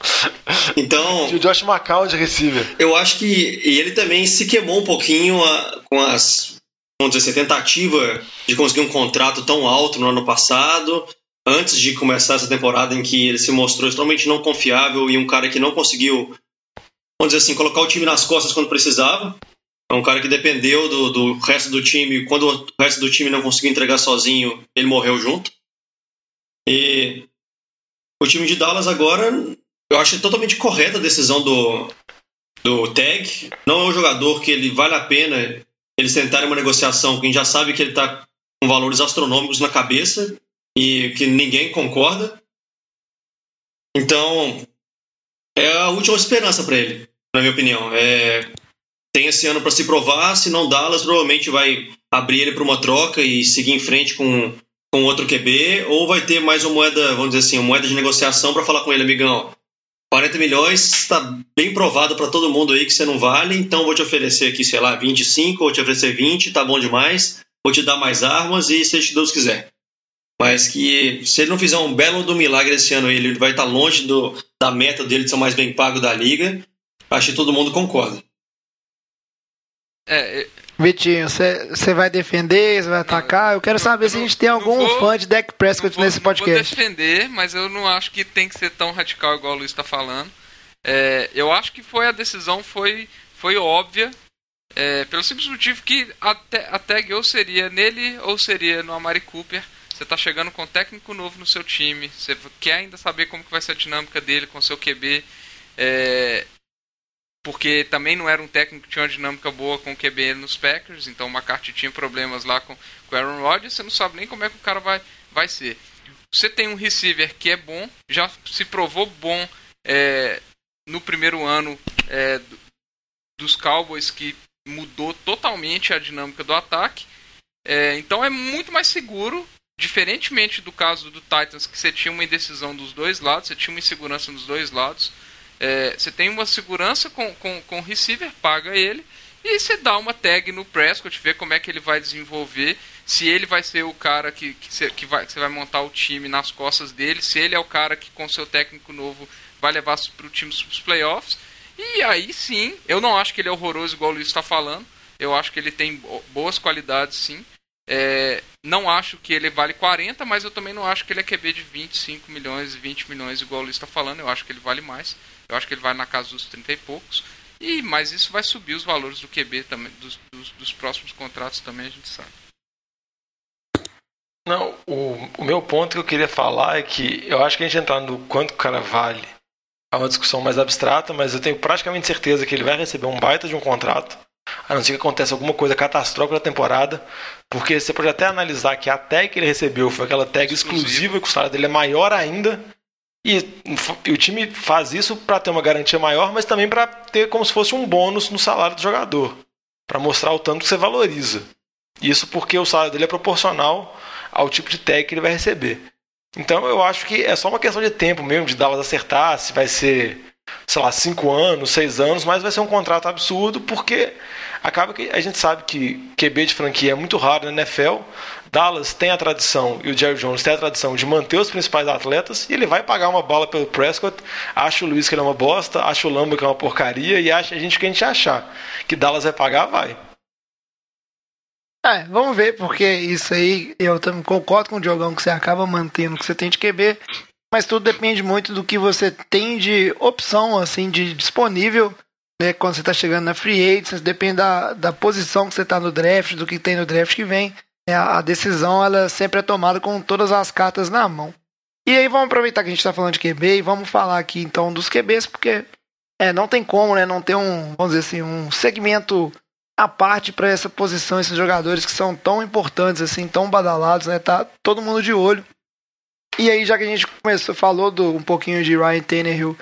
Então. o Josh McCown de receiver. Eu acho que. E ele também se queimou um pouquinho a, com as. Vamos dizer assim, tentativa de conseguir um contrato tão alto no ano passado antes de começar essa temporada em que ele se mostrou extremamente não confiável e um cara que não conseguiu vamos dizer assim, colocar o time nas costas quando precisava. É um cara que dependeu do, do resto do time. Quando o resto do time não conseguiu entregar sozinho, ele morreu junto. E o time de Dallas agora, eu acho totalmente correta a decisão do, do Tag. Não é um jogador que ele vale a pena eles tentarem uma negociação quem já sabe que ele está com valores astronômicos na cabeça e que ninguém concorda. Então, é a última esperança para ele na minha opinião. É, tem esse ano para se provar, se não Dallas provavelmente vai abrir ele para uma troca e seguir em frente com, com outro QB, ou vai ter mais uma moeda, vamos dizer assim, uma moeda de negociação para falar com ele, amigão. 40 milhões está bem provado para todo mundo aí que você não vale, então vou te oferecer aqui, sei lá, 25, vou te oferecer 20, tá bom demais, vou te dar mais armas e seja Deus quiser. Mas que se ele não fizer um belo do milagre esse ano, ele vai estar longe do, da meta dele de ser o mais bem pago da liga. Acho que todo mundo concorda. É, Vitinho, você vai defender, você vai atacar? Eu quero saber se a gente tem algum vou, fã de Dak Prescott vou, nesse podcast. Eu vou defender, mas eu não acho que tem que ser tão radical igual o Luiz está falando. É, eu acho que foi a decisão foi, foi óbvia, é, pelo simples motivo que a, a tag ou seria nele ou seria no Amari Cooper. Você está chegando com um técnico novo no seu time, você quer ainda saber como que vai ser a dinâmica dele com o seu QB. É, porque também não era um técnico que tinha uma dinâmica boa com o QB nos Packers, então o McCarthy tinha problemas lá com, o Aaron Rodgers, você não sabe nem como é que o cara vai, vai ser. Você tem um receiver que é bom, já se provou bom é, no primeiro ano é, dos Cowboys, que mudou totalmente a dinâmica do ataque. É, então é muito mais seguro, diferentemente do caso do Titans, que você tinha uma indecisão dos dois lados, você tinha uma insegurança dos dois lados. É, você tem uma segurança com, com, com o receiver, paga ele, e você dá uma tag no Prescott, vê como é que ele vai desenvolver, se ele vai ser o cara que, que, você, que, vai, que você vai montar o time nas costas dele, se ele é o cara que com seu técnico novo vai levar para o time para os playoffs. E aí sim, eu não acho que ele é horroroso igual o Luiz está falando, eu acho que ele tem boas qualidades sim. É, não acho que ele vale 40, mas eu também não acho que ele é QB de 25 milhões, 20 milhões, igual o Luiz está falando. Eu acho que ele vale mais. Eu acho que ele vai na casa dos 30 e poucos. E, mas isso vai subir os valores do QB também, dos, dos, dos próximos contratos também, a gente sabe. Não, o, o meu ponto que eu queria falar é que eu acho que a gente entrar no quanto o cara vale é uma discussão mais abstrata, mas eu tenho praticamente certeza que ele vai receber um baita de um contrato, a não ser que aconteça alguma coisa catastrófica na temporada, porque você pode até analisar que a tag que ele recebeu foi aquela tag exclusiva, e que o salário dele é maior ainda, e, o time faz isso para ter uma garantia maior, mas também para ter como se fosse um bônus no salário do jogador, para mostrar o tanto que você valoriza. Isso porque o salário dele é proporcional ao tipo de tag que ele vai receber. Então eu acho que é só uma questão de tempo mesmo, de Dallas acertar, se vai ser, sei lá, 5 anos, 6 anos, mas vai ser um contrato absurdo, porque acaba que a gente sabe que QB de franquia é muito raro na NFL, Dallas tem a tradição, e o Jerry Jones tem a tradição de manter os principais atletas, e ele vai pagar uma bola pelo Prescott. Acha o Luiz que ele é uma bosta, acha o Lamba que é uma porcaria, e acha a gente que a gente achar. Que Dallas vai pagar, vai. É, vamos ver, porque isso aí, eu também concordo com o Diogão que você acaba mantendo o que você tem de QB, mas tudo depende muito do que você tem de opção, assim, de disponível, né, quando você está chegando na free agents, depende da, da posição que você está no draft, do que tem no draft que vem. É, a decisão ela sempre é tomada com todas as cartas na mão. E aí vamos aproveitar que a gente está falando de QB e vamos falar aqui então dos QBs, porque é, não tem como né, não ter um, vamos dizer assim, um segmento à parte para essa posição, esses jogadores que são tão importantes, assim, tão badalados, né? Tá todo mundo de olho. E aí, já que a gente começou, falou do, um pouquinho de Ryan Tannehill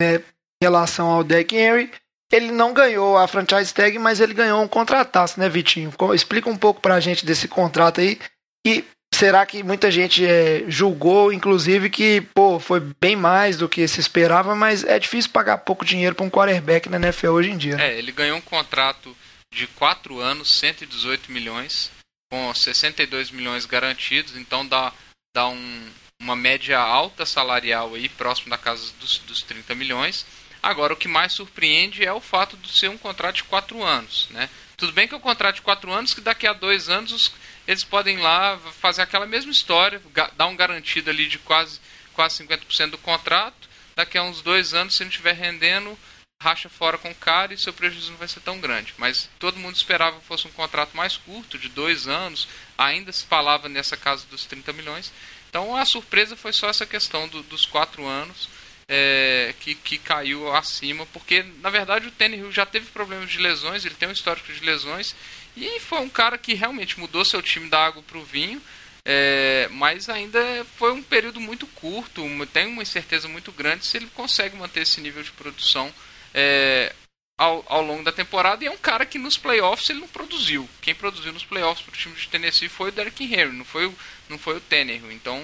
né, em relação ao Deck Henry, ele não ganhou a franchise tag, mas ele ganhou um contrataço, né, Vitinho? Explica um pouco pra gente desse contrato aí. E será que muita gente é, julgou, inclusive, que pô, foi bem mais do que se esperava, mas é difícil pagar pouco dinheiro para um quarterback na NFL hoje em dia. É, ele ganhou um contrato de 4 anos, 118 milhões, com 62 milhões garantidos, então dá, dá um, uma média alta salarial aí, próximo da casa dos, dos 30 milhões. Agora, o que mais surpreende é o fato de ser um contrato de quatro anos. Né? Tudo bem que é um contrato de quatro anos, que daqui a dois anos os, eles podem lá fazer aquela mesma história, dar um garantido ali de quase, quase 50% do contrato. Daqui a uns dois anos, se não estiver rendendo, racha fora com o cara e seu prejuízo não vai ser tão grande. Mas todo mundo esperava que fosse um contrato mais curto, de dois anos, ainda se falava nessa casa dos 30 milhões. Então a surpresa foi só essa questão do, dos quatro anos é, que, que caiu acima, porque na verdade o Tannehill já teve problemas de lesões, ele tem um histórico de lesões, e foi um cara que realmente mudou seu time da água para o vinho, é, mas ainda foi um período muito curto, tem uma incerteza muito grande se ele consegue manter esse nível de produção é, ao, ao longo da temporada, e é um cara que nos playoffs ele não produziu. Quem produziu nos playoffs para o time de Tennessee foi o Derrick Henry, não foi o, não foi o Tannehill. Então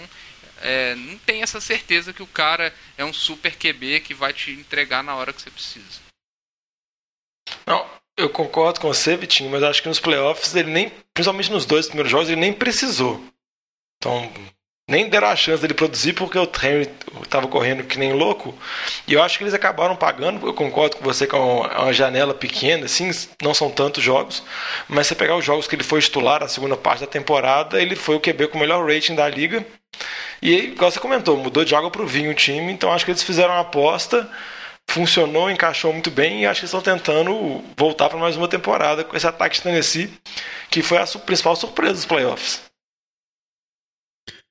é, não tem essa certeza que o cara é um super QB que vai te entregar na hora que você precisa. Não, eu concordo com você, Vitinho, mas acho que nos playoffs ele nem, principalmente nos dois primeiros jogos, ele nem precisou. Então, nem deram a chance dele produzir porque o Henry estava correndo que nem louco. E eu acho que eles acabaram pagando. Eu concordo com você que é uma janela pequena, assim, não são tantos jogos. Mas se pegar os jogos que ele foi titular a segunda parte da temporada, ele foi o QB com o melhor rating da liga. E aí, igual você comentou, mudou de água para o vinho o time. Então acho que eles fizeram uma aposta, funcionou, encaixou muito bem. E acho que estão tentando voltar para mais uma temporada com esse ataque de Tennessee, que foi a principal surpresa dos playoffs.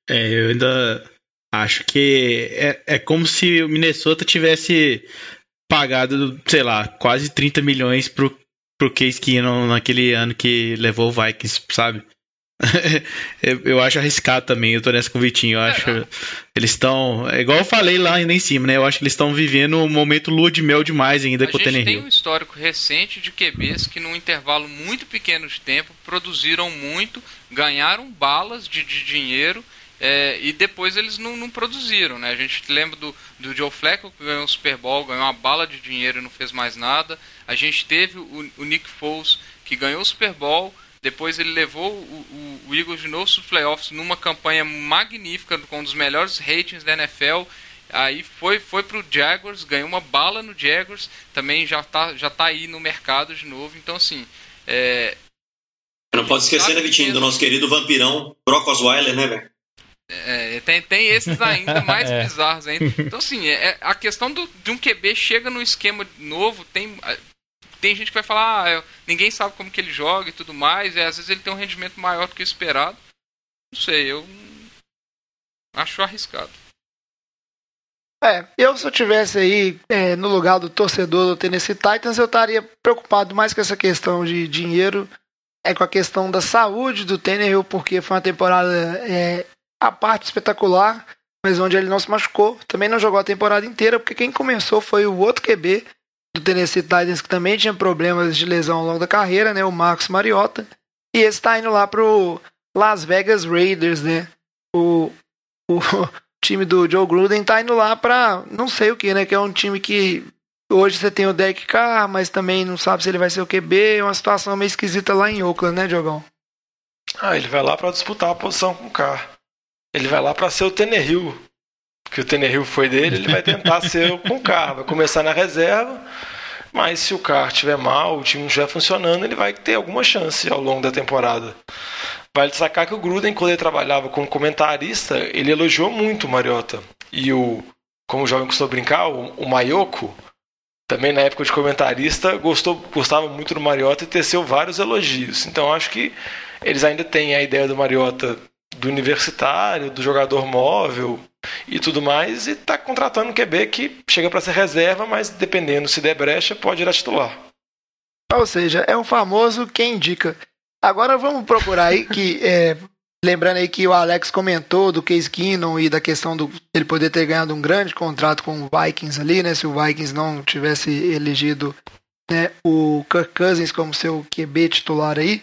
É, eu ainda acho que é, é como se o Minnesota tivesse pagado, sei lá, quase 30 milhões pro, pro Case Keenum naquele ano que levou o Vikings, sabe? eu acho arriscado também, eu tô nessa com o Vitinho. Eu acho. É, eles estão. É igual eu falei lá ainda em cima, né? Eu acho que eles estão vivendo um momento lua de mel demais ainda a com o Tenerhill. tem um histórico recente de QBs que, num intervalo muito pequeno de tempo, produziram muito, ganharam balas de, de dinheiro é, e depois eles não, não, produziram, né? A gente lembra do, do Joe Flacco que ganhou o Super Bowl, ganhou uma bala de dinheiro e não fez mais nada. A gente teve o, o Nick Foles que ganhou o Super Bowl, depois ele levou o, o, o Eagles de novo para playoffs numa campanha magnífica com um dos melhores ratings da NFL. Aí foi foi pro Jaguars, ganhou uma bala no Jaguars, também já tá já tá aí no mercado de novo. Então assim, é, não pode esquecer, né, Vitinho, do nosso querido vampirão Brock Osweiler, né, velho? É, tem, tem esses ainda mais é. bizarros ainda. Então, assim, é, é, a questão do, de um QB chega no esquema novo, tem, tem gente que vai falar, ah, ninguém sabe como que ele joga e tudo mais, e às vezes ele tem um rendimento maior do que o esperado. Não sei, eu acho arriscado. É, eu se eu tivesse aí é, no lugar do torcedor do Tennessee Titans, eu estaria preocupado mais com essa questão de dinheiro, é com a questão da saúde do Tannehill, porque foi uma temporada é, a parte espetacular, mas onde ele não se machucou. Também não jogou a temporada inteira, porque quem começou foi o outro QB do Tennessee Titans, que também tinha problemas de lesão ao longo da carreira, né? O Marcos Mariota. E esse está indo lá pro Las Vegas Raiders, né? O, o time do Joe Gruden tá indo lá para não sei o que, né? Que é um time que hoje você tem o Deck Carr, mas também não sabe se ele vai ser o QB. É uma situação meio esquisita lá em Oakland, né, Diogão? Ah, ele vai lá para disputar a posição com o Carr. Ele vai lá para ser o Tenerhill. Que o Tenerhill foi dele, ele vai tentar ser com o carro. Vai começar na reserva, mas se o carro estiver mal, o time não estiver funcionando, ele vai ter alguma chance ao longo da temporada. Vale destacar que o Gruden, quando ele trabalhava como comentarista, ele elogiou muito o Mariota. E o, como o jovem costuma brincar, o, o Mayoko, também na época de comentarista, gostou, gostava muito do Mariota e teceu vários elogios. Então acho que eles ainda têm a ideia do Mariota do universitário, do jogador móvel e tudo mais, e está contratando um QB que chega para ser reserva, mas dependendo se der brecha, pode ir a titular. Ou seja, é um famoso quem indica. Agora vamos procurar aí que. É, lembrando aí que o Alex comentou do Case Keenum e da questão do ele poder ter ganhado um grande contrato com o Vikings ali, né? Se o Vikings não tivesse elegido né, o Kirk Cousins como seu QB titular aí,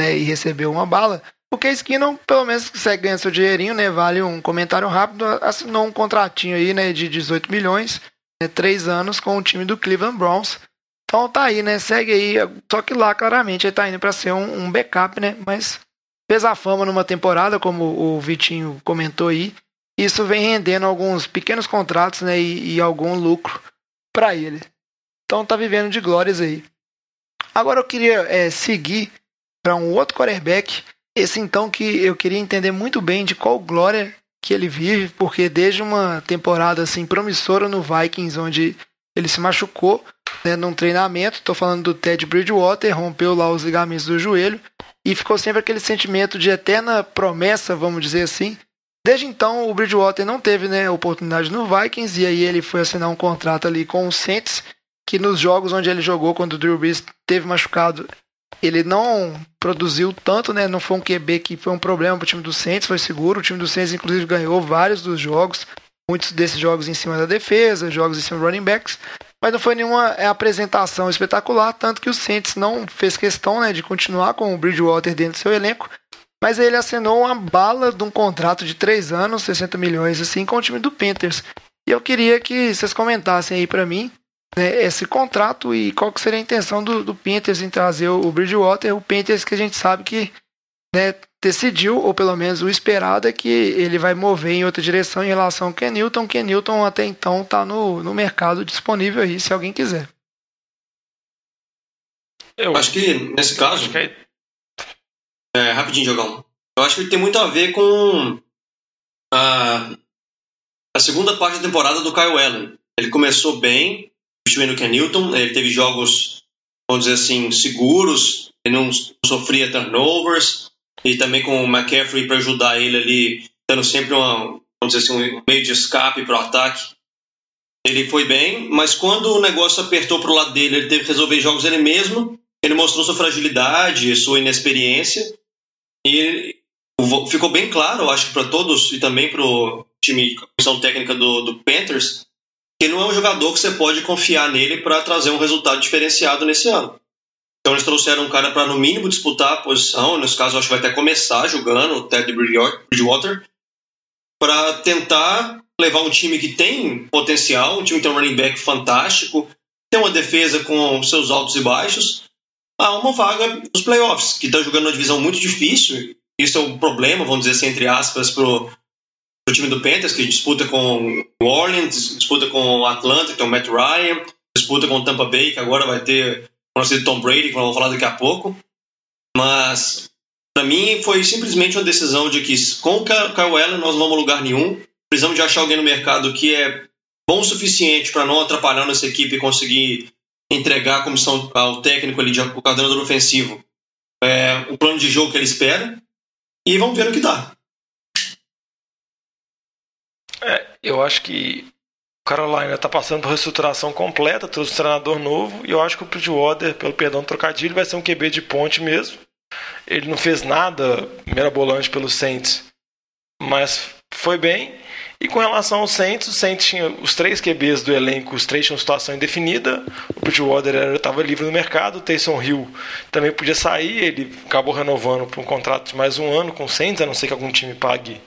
né? E recebeu uma bala. Case Keenum, pelo menos, segue ganhando seu dinheirinho, né? Vale um comentário rápido. Assinou um contratinho aí, né? De 18 milhões, né, três anos com o time do Cleveland Browns. Então tá aí, né? Segue aí. Só que lá, claramente, ele tá indo para ser um, um, backup, né? Mas fez a fama numa temporada, como o Vitinho comentou aí. Isso vem rendendo alguns pequenos contratos, né? E, e algum lucro para ele. Então tá vivendo de glórias aí. Agora eu queria é, seguir para um outro quarterback esse então que eu queria entender muito bem de qual glória que ele vive, porque desde uma temporada assim promissora no Vikings, onde ele se machucou né, num treinamento, estou falando do Ted Bridgewater, rompeu lá os ligamentos do joelho e ficou sempre aquele sentimento de eterna promessa, vamos dizer assim. Desde então, o Bridgewater não teve né, oportunidade no Vikings e aí ele foi assinar um contrato ali com o Saints, que nos jogos onde ele jogou, quando o Drew Brees teve machucado, ele não produziu tanto, né? Não foi um QB que foi um problema para o time do Saints, foi seguro. O time do Saints, inclusive, ganhou vários dos jogos, muitos desses jogos em cima da defesa, jogos em cima do running backs. Mas não foi nenhuma é, apresentação espetacular, tanto que o Saints não fez questão né, de continuar com o Bridgewater dentro do seu elenco. mas ele assinou uma bala de um contrato de 3 anos, 60 milhões, assim, com o time do Panthers. E eu queria que vocês comentassem aí para mim esse contrato e qual que seria a intenção do, do Panthers em trazer o Bridgewater, o Panthers que a gente sabe que né, decidiu, ou pelo menos o esperado é que ele vai mover em outra direção em relação ao Ken Newton. Ken Newton até então está no, no mercado disponível aí, se alguém quiser. Eu acho que nesse caso. Que... É, rapidinho, Jogão. Eu acho que ele tem muito a ver com a, a segunda parte da temporada do Kyle Allen. Ele começou bem, substituindo o Ken Newton, ele teve jogos, vamos dizer assim, seguros, ele não sofria turnovers, e também com o McCaffrey para ajudar ele ali, dando sempre uma, vamos dizer assim, um meio de escape para o ataque. Ele foi bem, mas quando o negócio apertou para o lado dele, ele teve que resolver jogos ele mesmo. Ele mostrou sua fragilidade, sua inexperiência. E ficou bem claro, acho, para todos e também para o time, comissão técnica do, do Panthers, que não é um jogador que você pode confiar nele para trazer um resultado diferenciado nesse ano. Então eles trouxeram um cara para no mínimo disputar a posição, nesse caso acho que vai até começar jogando o Ted Bridgewater, para tentar levar um time que tem potencial, um time que tem um running back fantástico, tem uma defesa com seus altos e baixos, a uma vaga nos playoffs, que está jogando uma divisão muito difícil. Isso é um problema, vamos dizer assim, entre aspas, para o time do Panthers, que disputa com o Orleans, disputa com o Atlanta, que tem o Matt Ryan, disputa com o Tampa Bay, que agora vai ter conhecido Tom Brady, que vamos falar daqui a pouco. Mas, para mim, foi simplesmente uma decisão de que com o Kyle Allen nós não vamos a lugar nenhum. Precisamos de achar alguém no mercado que é bom o suficiente para não atrapalhar nossa equipe e conseguir entregar a comissão ao técnico ali, o coordenador ofensivo, é, o plano de jogo que ele espera. E vamos ver o que dá. É, eu acho que Carolina está passando por reestruturação completa, trouxe um treinador novo, e eu acho que o Bridgewater, pelo perdão do trocadilho, vai ser um QB de ponte mesmo. Ele não fez nada mirabolante pelo Saints, mas foi bem. E com relação ao Saints, o Saints tinha os três QBs do elenco, os três tinham situação indefinida. O Bridgewater estava livre no mercado, o Taysom Hill também podia sair, ele acabou renovando por um contrato de mais um ano com o Saints, a não ser que algum time pague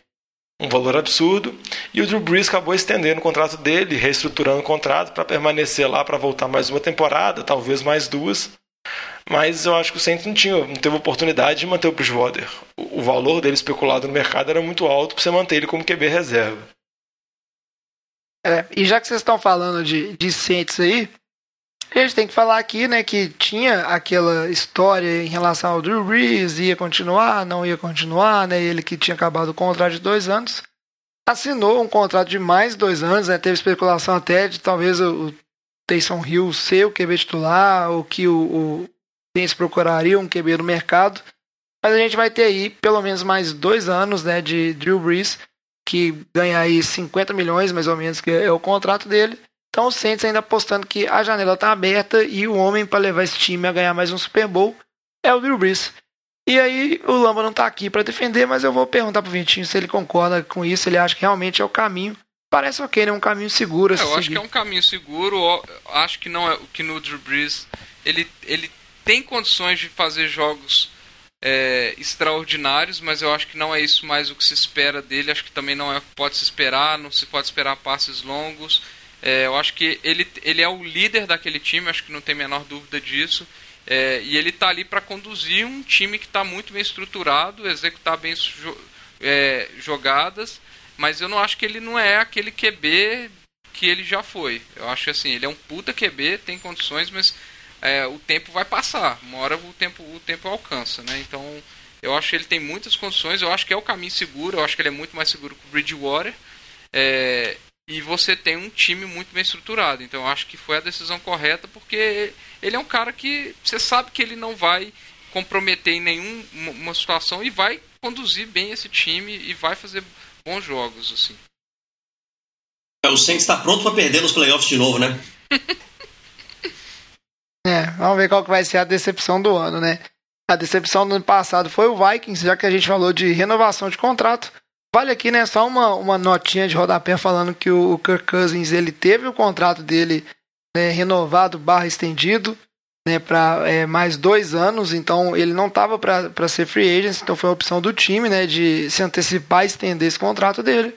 um valor absurdo. E o Drew Brees acabou estendendo o contrato dele, reestruturando o contrato para permanecer lá para voltar mais uma temporada, talvez mais duas. Mas eu acho que o Saints não, tinha, não teve oportunidade de manter o Bridgewater. O, o valor dele especulado no mercado era muito alto para você manter ele como QB reserva. É, e já que vocês estão falando de, de Saints aí, a gente tem que falar aqui, né, que tinha aquela história em relação ao Drew Brees, ia continuar, não ia continuar, né, ele que tinha acabado o contrato de dois anos, assinou um contrato de mais dois anos, né, teve especulação até de talvez o, o Taysom Hill ser o QB titular, ou que o, o Saints procuraria um QB no mercado, mas a gente vai ter aí pelo menos mais dois anos, né, de Drew Brees, que ganha aí 50 milhões, mais ou menos, que é o contrato dele, então o Saints ainda apostando que a janela está aberta e o homem para levar esse time a ganhar mais um Super Bowl é o Drew Brees. E aí o Lamba não está aqui para defender, mas eu vou perguntar pro Vitinho se ele concorda com isso, ele acha que realmente é o caminho. Parece ok, né? Um caminho seguro. É, eu seguir. acho que é um caminho seguro. Acho que não é que no Drew Brees ele, ele tem condições de fazer jogos é, extraordinários, mas eu acho que não é isso mais o que se espera dele. Acho que também não é pode se esperar, não se pode esperar passes longos. É, eu acho que ele, ele é o líder daquele time, acho que não tem a menor dúvida disso. É, e ele está ali para conduzir um time que está muito bem estruturado, executar bem é, jogadas, mas eu não acho que ele não é aquele QB que ele já foi. Eu acho que assim, ele é um puta QB, tem condições, mas é, o tempo vai passar. Uma hora o tempo, o tempo alcança, né? Então eu acho que ele tem muitas condições, eu acho que é o caminho seguro, eu acho que ele é muito mais seguro que o Bridgewater. É, e você tem um time muito bem estruturado. Então eu acho que foi a decisão correta, porque ele é um cara que você sabe que ele não vai comprometer em nenhuma situação e vai conduzir bem esse time e vai fazer bons jogos assim. É, o Saints está pronto para perder nos playoffs de novo, né? é, vamos ver qual que vai ser a decepção do ano, né? A decepção do ano passado foi o Vikings, já que a gente falou de renovação de contrato. Vale aqui, né, só uma, uma notinha de rodapé falando que o Kirk Cousins ele teve o contrato dele né, renovado barra estendido. né, para é, mais dois anos, então ele não estava para ser free agent, então foi a opção do time né, de se antecipar e estender esse contrato dele.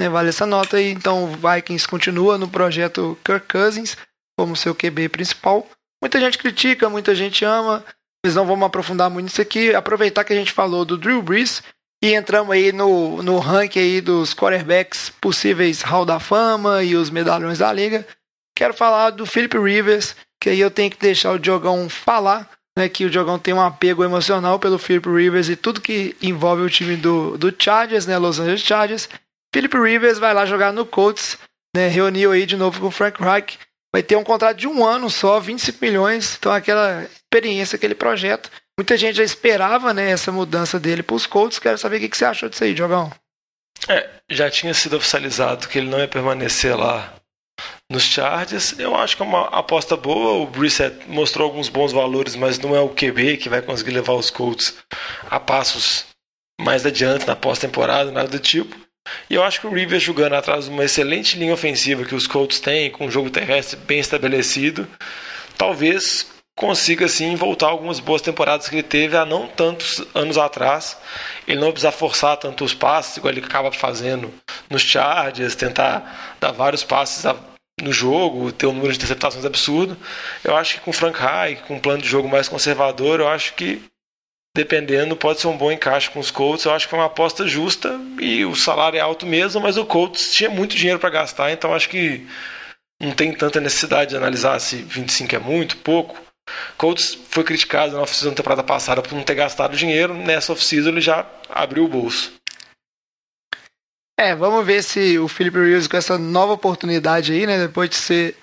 Né, vale essa nota aí. Então o Vikings continua no projeto Kirk Cousins como seu QB principal. Muita gente critica, muita gente ama, mas não vamos aprofundar muito nisso aqui. Aproveitar que a gente falou do Drew Brees e entramos aí no, no ranking aí dos quarterbacks possíveis Hall da Fama e os medalhões da liga. Quero falar do Philip Rivers, que aí eu tenho que deixar o Diogão falar, né, que o Diogão tem um apego emocional pelo Philip Rivers e tudo que envolve o time do, do Chargers, né, Los Angeles Chargers. Philip Rivers vai lá jogar no Colts, né, reuniu aí de novo com o Frank Reich, vai ter um contrato de um ano só, 25 milhões, então aquela experiência, aquele projeto. Muita gente já esperava né, essa mudança dele para os Colts. Quero saber o que você achou disso aí, Diogão. É, já tinha sido oficializado que ele não ia permanecer lá nos Chargers. Eu acho que é uma aposta boa. O Brissett mostrou alguns bons valores, mas não é o QB que vai conseguir levar os Colts a passos mais adiante na pós-temporada, nada do tipo. E eu acho que o Rivers jogando atrás de uma excelente linha ofensiva que os Colts têm, com um jogo terrestre bem estabelecido, talvez consiga assim voltar algumas boas temporadas que ele teve há não tantos anos atrás. Ele não precisa forçar tanto os passes, igual ele acaba fazendo nos Chargers, tentar dar vários passes no jogo, ter um número de interceptações absurdo. Eu acho que com o Frank Reich, com um plano de jogo mais conservador, eu acho que dependendo pode ser um bom encaixe com os Colts. Eu acho que é uma aposta justa e o salário é alto mesmo, mas o Colts tinha muito dinheiro para gastar, então acho que não tem tanta necessidade de analisar se 25 é muito, pouco. Colts foi criticado na oficina da temporada passada por não ter gastado dinheiro. Nessa oficina ele já abriu o bolso. É, vamos ver se o Philip Rivers com essa nova oportunidade aí, né? Depois de ser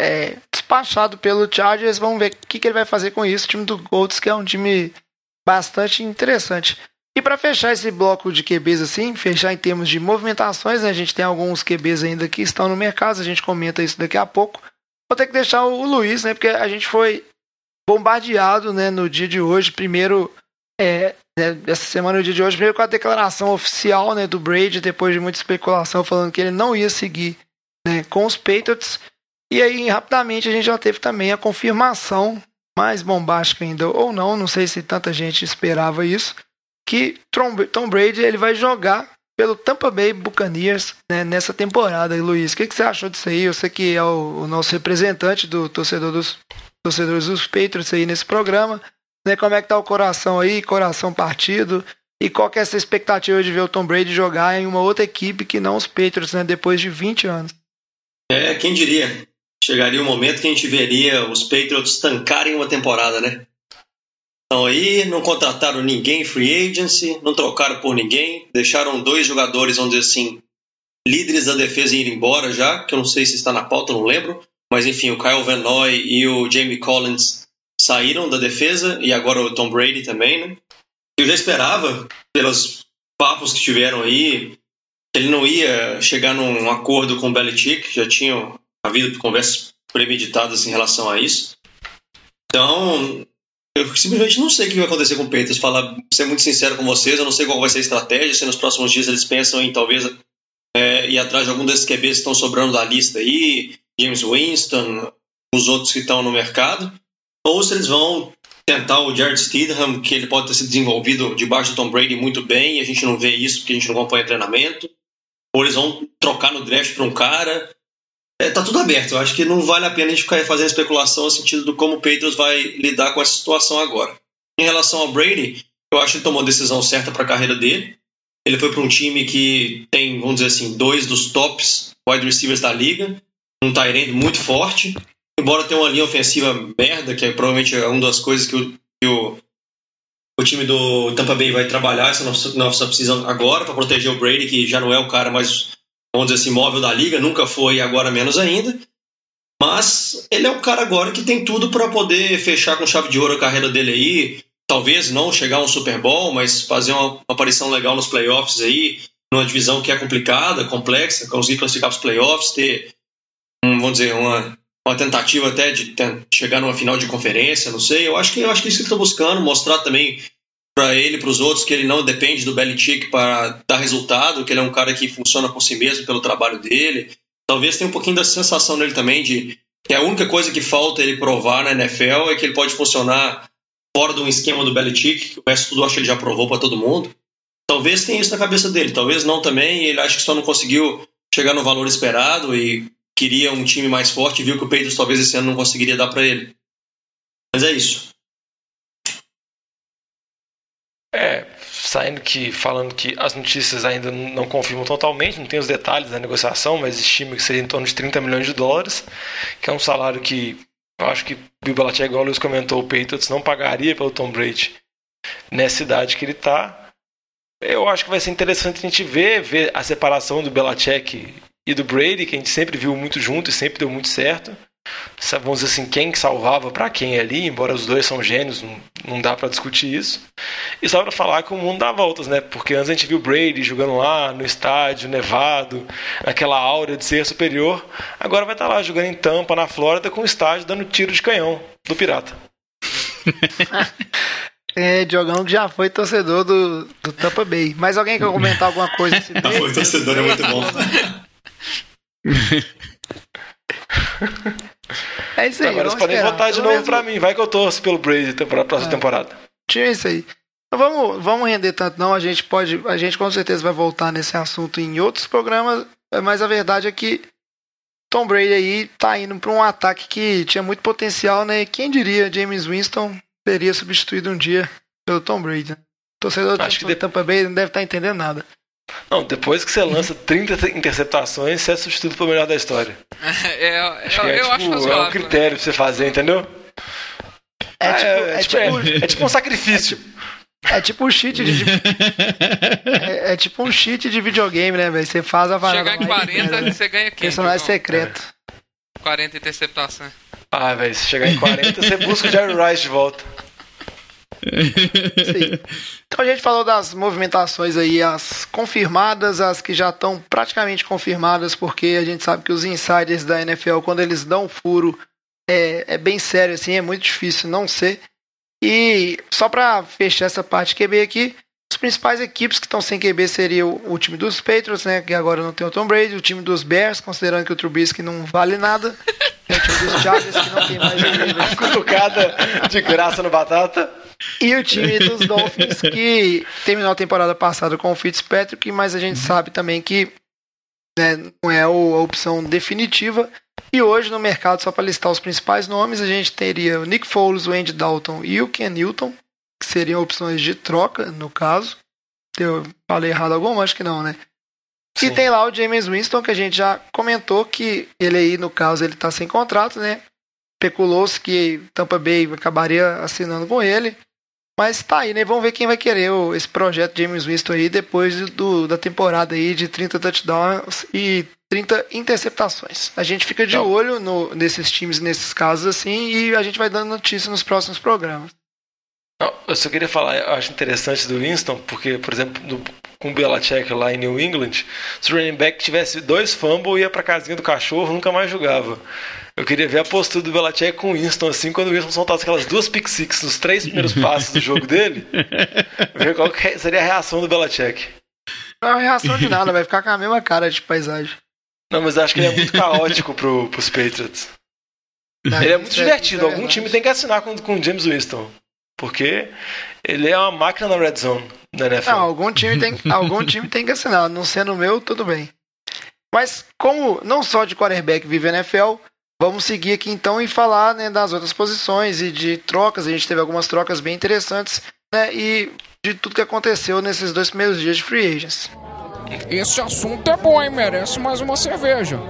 é, despachado pelo Chargers, vamos ver o que, que ele vai fazer com isso. O time do Colts, que é um time bastante interessante. E para fechar esse bloco de QBs assim, fechar em termos de movimentações, né, a gente tem alguns QBs ainda que estão no mercado, a gente comenta isso daqui a pouco. Vou ter que deixar o Luiz, né, porque a gente foi bombardeado né, no dia de hoje, primeiro, é, né, essa semana, no dia de hoje, primeiro com a declaração oficial né, do Brady, depois de muita especulação, falando que ele não ia seguir né, com os Patriots. E aí, rapidamente, a gente já teve também a confirmação, mais bombástica ainda ou não, não sei se tanta gente esperava isso, que Tom Brady ele vai jogar pelo Tampa Bay Buccaneers né, nessa temporada. E, Luiz, o que, que, você achou disso aí? Eu sei que é o, o nosso representante do torcedor dos torcedores dos Patriots aí nesse programa. Né, como é que tá o coração aí, coração partido? E qual que é essa expectativa de ver o Tom Brady jogar em uma outra equipe que não os Patriots, né, depois de 20 anos? É, quem diria? Chegaria um momento que a gente veria os Patriots tancarem uma temporada, né? Então aí, não contrataram ninguém free agency, não trocaram por ninguém, deixaram dois jogadores, vamos dizer assim, líderes da defesa ir embora já, que eu não sei se está na pauta, não lembro. Mas enfim, o Kyle Van Noy e o Jamie Collins saíram da defesa e agora o Tom Brady também, né? Eu já esperava, pelos papos que tiveram aí, que ele não ia chegar num acordo com o Belichick, já tinham havido conversas premeditadas em relação a isso. Então, eu simplesmente não sei o que vai acontecer com o Peters. Falar, ser muito sincero com vocês, eu não sei qual vai ser a estratégia, se nos próximos dias eles pensam em talvez é, ir atrás de algum desses QBs que estão sobrando da lista aí, James Winston, os outros que estão no mercado, ou se eles vão tentar o Jared Stidham, que ele pode ter sido desenvolvido debaixo do Tom Brady muito bem, e a gente não vê isso porque a gente não acompanha treinamento, ou eles vão trocar no draft para um cara. É, tá tudo aberto. Eu acho que não vale a pena a gente ficar fazendo especulação no sentido do como o Patriots vai lidar com essa situação agora. Em relação ao Brady, eu acho que ele tomou a decisão certa para a carreira dele. Ele foi para um time que tem, vamos dizer assim, dois dos tops wide receivers da liga um Tyrande muito forte, embora tenha uma linha ofensiva merda, que é provavelmente é uma das coisas que o, que o, o time do Tampa Bay vai trabalhar essa nossa, nossa precisão agora para proteger o Brady, que já não é o cara mais, vamos dizer assim, móvel da liga, nunca foi e agora menos ainda. Mas ele é um cara agora que tem tudo para poder fechar com chave de ouro a carreira dele aí. Talvez não chegar a um Super Bowl, mas fazer uma aparição legal nos playoffs aí, numa divisão que é complicada, complexa, conseguir classificar os playoffs, ter um, vamos dizer, uma, uma tentativa até de chegar numa final de conferência, não sei. Eu acho que eu acho que isso que ele está buscando, mostrar também para ele, para os outros, que ele não depende do Belichick para dar resultado, que ele é um cara que funciona por si mesmo pelo trabalho dele. Talvez tenha um pouquinho da sensação nele também de que a única coisa que falta ele provar na NFL é que ele pode funcionar fora de um esquema do Belichick, que o resto tudo acho que ele já provou para todo mundo. Talvez tenha isso na cabeça dele, talvez não também. Ele acha que só não conseguiu chegar no valor esperado e queria um time mais forte viu que o Patriots talvez esse ano não conseguiria dar para ele. Mas é isso. É, saindo que falando que as notícias ainda não confirmam totalmente, não tem os detalhes da negociação, mas estima que seria em torno de 30 milhões de dólares, que é um salário que eu acho que Bill Belichick, igual o Luiz comentou, o Patriots não pagaria pelo Tom Brady nessa idade que ele está. Eu acho que vai ser interessante a gente ver, ver a separação do Belichick e do Brady, que a gente sempre viu muito junto e sempre deu muito certo vamos dizer assim, quem salvava para quem ali, embora os dois são gênios, não, não dá para discutir isso. E só para falar que o mundo dá voltas, né? Porque antes a gente viu Brady jogando lá no estádio, nevado, naquela aura de ser superior. Agora vai estar tá lá jogando em Tampa, na Flórida, com o estádio dando tiro de canhão do Pirata. É, Diogão que já foi torcedor do, do Tampa Bay. Mas alguém quer comentar alguma coisa? Já foi torcedor, é muito bom. É isso aí. Agora vocês podem votar de novo mesmo... pra mim. Vai que eu torço pelo Brady pra próxima é. temporada. Tinha isso aí. Então, vamos, vamos render tanto não. A gente pode. A gente com certeza vai voltar nesse assunto em outros programas. Mas a verdade é que Tom Brady aí tá indo para um ataque que tinha muito potencial, né? Quem diria James Winston teria substituído um dia pelo Tom Brady. Né? Torcedor Acho que de... Tampa Bay não deve estar tá entendendo nada. Não, depois que você lança 30 interceptações, você é substituído pelo melhor da história. É, é, acho é, eu tipo, acho é um critério né? pra você fazer, entendeu? É, ah, tipo, é, é, tipo, é tipo um sacrifício. É tipo um cheat de. é, é, tipo um cheat de videogame, né, velho? Você faz a varanda. Chegar em 40, né? você ganha 15. Personagem secreto. 40 interceptações. Ah, velho, se chegar em 40, você busca o Jerry Rice de volta. Sim. Então a gente falou das movimentações aí, as confirmadas, as que já estão praticamente confirmadas, porque a gente sabe que os insiders da NFL, quando eles dão furo, é, é bem sério assim, é muito difícil não ser. E só para fechar essa parte QB aqui, as principais equipes que estão sem QB seriam o, o, time dos Patriots, né, que agora não tem o Tom Brady, o time dos Bears, considerando que o Trubisky não vale nada, o time dos Chargers que não tem mais ninguém. Cutucada de graça no batata. E o time dos Dolphins, que terminou a temporada passada com o Fitzpatrick, mas a gente sabe também que né, não é a opção definitiva. E hoje no mercado, só para listar os principais nomes, a gente teria o Nick Foles, o Andy Dalton e o Ken Newton, que seriam opções de troca, no caso. Eu falei errado alguma? Acho que não, né? Sim. E tem lá o James Winston, que a gente já comentou que ele aí, no caso, ele tá sem contrato, né? Especulou-se que Tampa Bay acabaria assinando com ele. Mas tá aí, né? Vamos ver quem vai querer o, esse projeto James Winston aí depois do, da temporada aí de 30 touchdowns e 30 interceptações. A gente fica de olho no, nesses times, nesses casos assim, e a gente vai dando notícia nos próximos programas. Não, eu só queria falar, eu acho interessante do Winston, porque, por exemplo, no, com o Belichick lá em New England, se o running back tivesse dois fumbles, ia pra casinha do cachorro, nunca mais jogava. Eu queria ver a postura do Belichick com o Winston, assim, quando o Winston soltasse aquelas duas pick six nos três primeiros passos do jogo dele. ver qual seria a reação do Belichick. Não é uma reação de nada, vai ficar com a mesma cara de paisagem. Não, mas acho que ele é muito caótico pro, pros Patriots. Não, ele é muito é, divertido. É Algum time tem que assinar com o James Winston. Porque ele é uma máquina na red zone da NFL. Não, algum time tem, algum time tem que assinar. Não sendo o meu, tudo bem. Mas como não só de quarterback vive a NFL, Vamos seguir aqui então e falar né, das outras posições e de trocas. A gente teve algumas trocas bem interessantes né, e de tudo que aconteceu nesses dois primeiros dias de free agents. Esse assunto é bom, hein? Merece mais uma cerveja.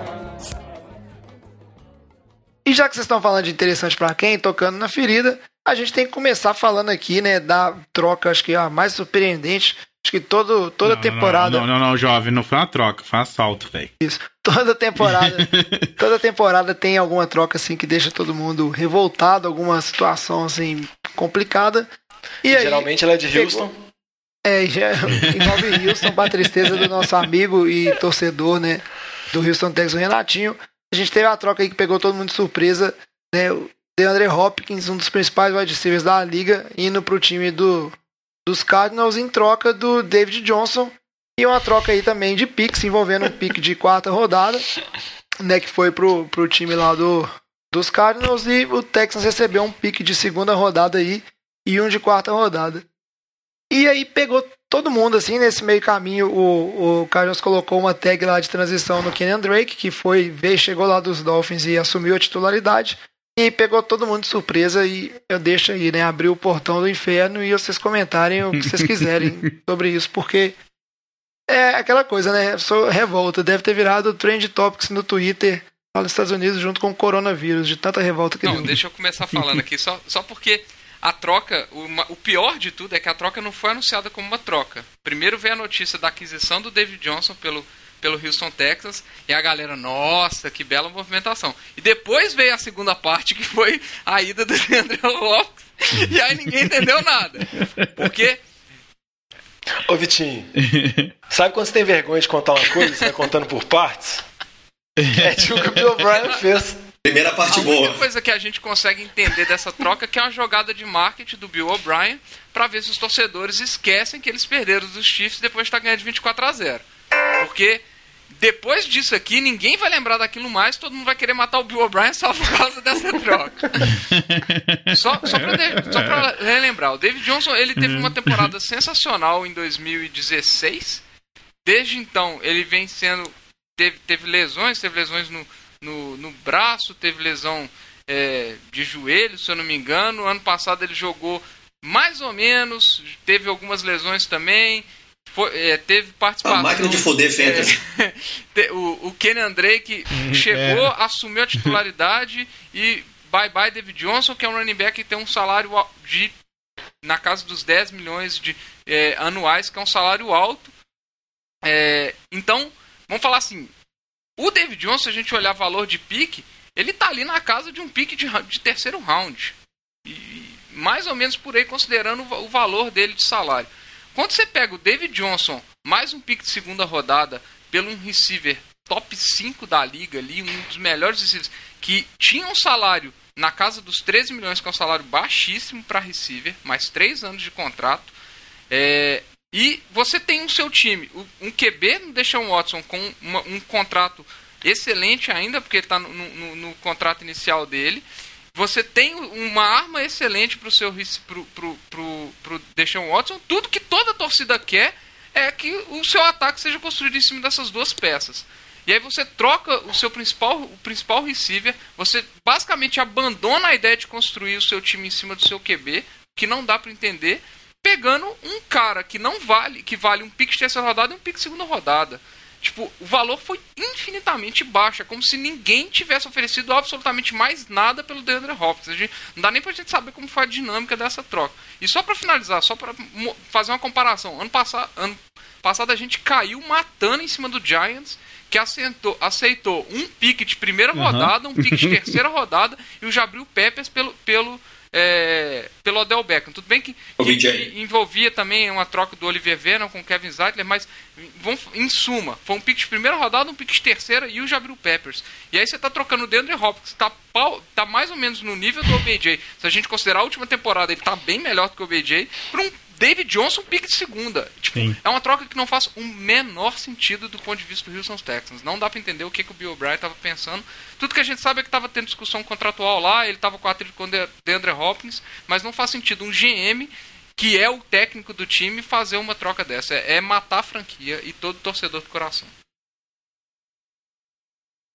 E já que vocês estão falando de interessante para quem, tocando na ferida, a gente tem que começar falando aqui, né, da troca, acho que a mais surpreendente Acho que todo, toda não, temporada. Não, não, não, jovem, não foi uma troca, foi um assalto, velho. Isso. Toda temporada. toda temporada tem alguma troca assim que deixa todo mundo revoltado, alguma situação assim complicada. E, e aí, geralmente ela é de Houston. É, já, envolve Houston para tristeza do nosso amigo e torcedor, né? Do Houston Texas, o Renatinho. A gente teve a troca aí que pegou todo mundo de surpresa, né? O DeAndre Hopkins, um dos principais wide receivers da liga, indo pro time do dos Cardinals em troca do David Johnson e uma troca aí também de picks envolvendo um pick de quarta rodada, né, que foi pro, pro time lá do dos Cardinals e o Texans recebeu um pique de segunda rodada aí e um de quarta rodada. E aí pegou todo mundo assim nesse meio caminho. O, o Cardinals colocou uma tag lá de transição no Kenyan Drake, que foi veio, chegou lá dos Dolphins e assumiu a titularidade. E pegou todo mundo de surpresa e eu deixo aí, né, abrir o portão do inferno e vocês comentarem o que vocês quiserem sobre isso, porque é aquela coisa, né? Sou revolta, deve ter virado trend topics no Twitter lá nos Estados Unidos junto com o coronavírus, de tanta revolta que Não, deu. deixa eu começar falando aqui, só, só porque a troca, o pior de tudo é que a troca não foi anunciada como uma troca. Primeiro veio a notícia da aquisição do David Johnson pelo, pelo Houston Texas e a galera, nossa, que bela movimentação. E depois veio a segunda parte, que foi a ida do DeAndre Hopkins, e aí ninguém entendeu nada. Porque Ô Vitinho, sabe quando você tem vergonha de contar uma coisa, você vai contando por partes? É tipo o que o Bill O'Brien fez. Primeira parte a única boa. coisa que a gente consegue entender dessa troca é que é uma jogada de marketing do Bill O'Brien para ver se os torcedores esquecem que eles perderam dos Chiefs depois de estar ganhando de 24 a 0. Porque depois disso aqui, ninguém vai lembrar daquilo mais, todo mundo vai querer matar o Bill O'Brien só por causa dessa troca. Só, só, só pra relembrar, o David Johnson ele teve uma temporada sensacional em 2016. Desde então, ele vem sendo. Teve, teve lesões, teve lesões no, no, no braço, teve lesão é, de joelho, se eu não me engano. Ano passado ele jogou mais ou menos, teve algumas lesões também. Foi- é, teve participação. A máquina de foder fantasy. É, te- o, o Kenny Drake chegou, assumiu a titularidade e bye bye David Johnson, que é um running back que tem um salário al- de na casa dos 10 milhões de é, anuais, que é um salário alto. É, então, vamos falar assim, o David Johnson, se a gente olhar valor de pique, ele tá ali na casa de um pique de, de terceiro round. E mais ou menos por aí, considerando o o valor dele de salário. Quando você pega o David Johnson, mais um pique de segunda rodada, pelo um receiver top 5 da liga ali, um dos melhores receivers, que tinha um salário na casa dos 13 milhões, que é um salário baixíssimo para receiver, mais 3 anos de contrato. É, e você tem o seu time, um QB no Deshaun Watson com uma- um contrato excelente ainda, porque está no, no- no contrato inicial dele. Você tem uma arma excelente para o seu pro, pro, pro, pro Deshaun Watson. Tudo que toda torcida quer é que o seu ataque seja construído em cima dessas duas peças. E aí você troca o seu principal, o principal receiver, você basicamente abandona a ideia de construir o seu time em cima do seu QB, que não dá para entender, pegando um cara que não vale, que vale um pique de terceira rodada e um pique de segunda rodada. Tipo, o valor foi infinitamente baixo. É como se ninguém tivesse oferecido absolutamente mais nada pelo DeAndre Hopkins. A gente, não dá nem pra gente saber como foi a dinâmica dessa troca. E só pra finalizar, só mo- fazer uma comparação. Ano passado, ano passado a gente caiu matando em cima do Giants, que aceitou, aceitou um pique de primeira rodada, um pique de terceira rodada e o Jabril Peppers pelo, pelo, é, pelo Odell Beckham. Tudo bem que, que- envolvia também uma troca do Oliver Vernon com o Kevin Zeitler, mas em suma, foi um pique de primeira rodada, um pique de terceira e o Jabril Peppers. E aí você tá trocando o DeAndre Hopkins, tá, pau- tá mais ou menos no nível do OBJ. Se a gente considerar a última temporada, ele tá bem melhor do que o OBJ, para um David Johnson pique de segunda. Tipo, Sim. é uma troca que não faz o menor sentido do ponto de vista do Houston Texans. Não dá pra entender o que, que o Bill O'Brien tava pensando. Tudo que a gente sabe é que tava tendo discussão contratual lá, ele tava com a trilha com o De- DeAndre Hopkins, mas não faz sentido um GM que é o técnico do time fazer uma troca dessa. É, é matar a franquia e todo torcedor do coração.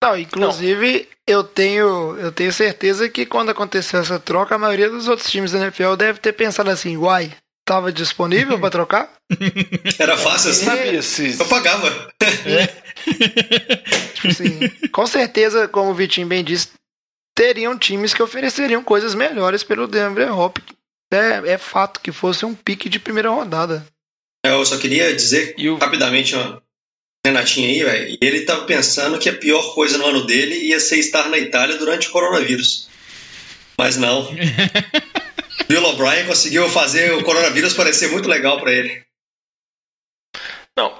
Não, inclusive, eu tenho eu tenho certeza que quando aconteceu essa troca, a maioria dos outros times da NFL deve ter pensado assim, uai, tava disponível pra trocar? Era fácil assim. sabia se. Eu pagava. Tipo assim, com certeza, como o Vitinho bem disse, teriam times que ofereceriam coisas melhores pelo DeAndre Hopkins. É, é fato que fosse um pique de primeira rodada. Eu só queria dizer o- rapidamente, ó, Renatinho aí, ele tava pensando que a pior coisa no ano dele ia ser estar na Itália durante o coronavírus. Mas não. Bill O'Brien conseguiu fazer o coronavírus parecer muito legal pra ele. Não.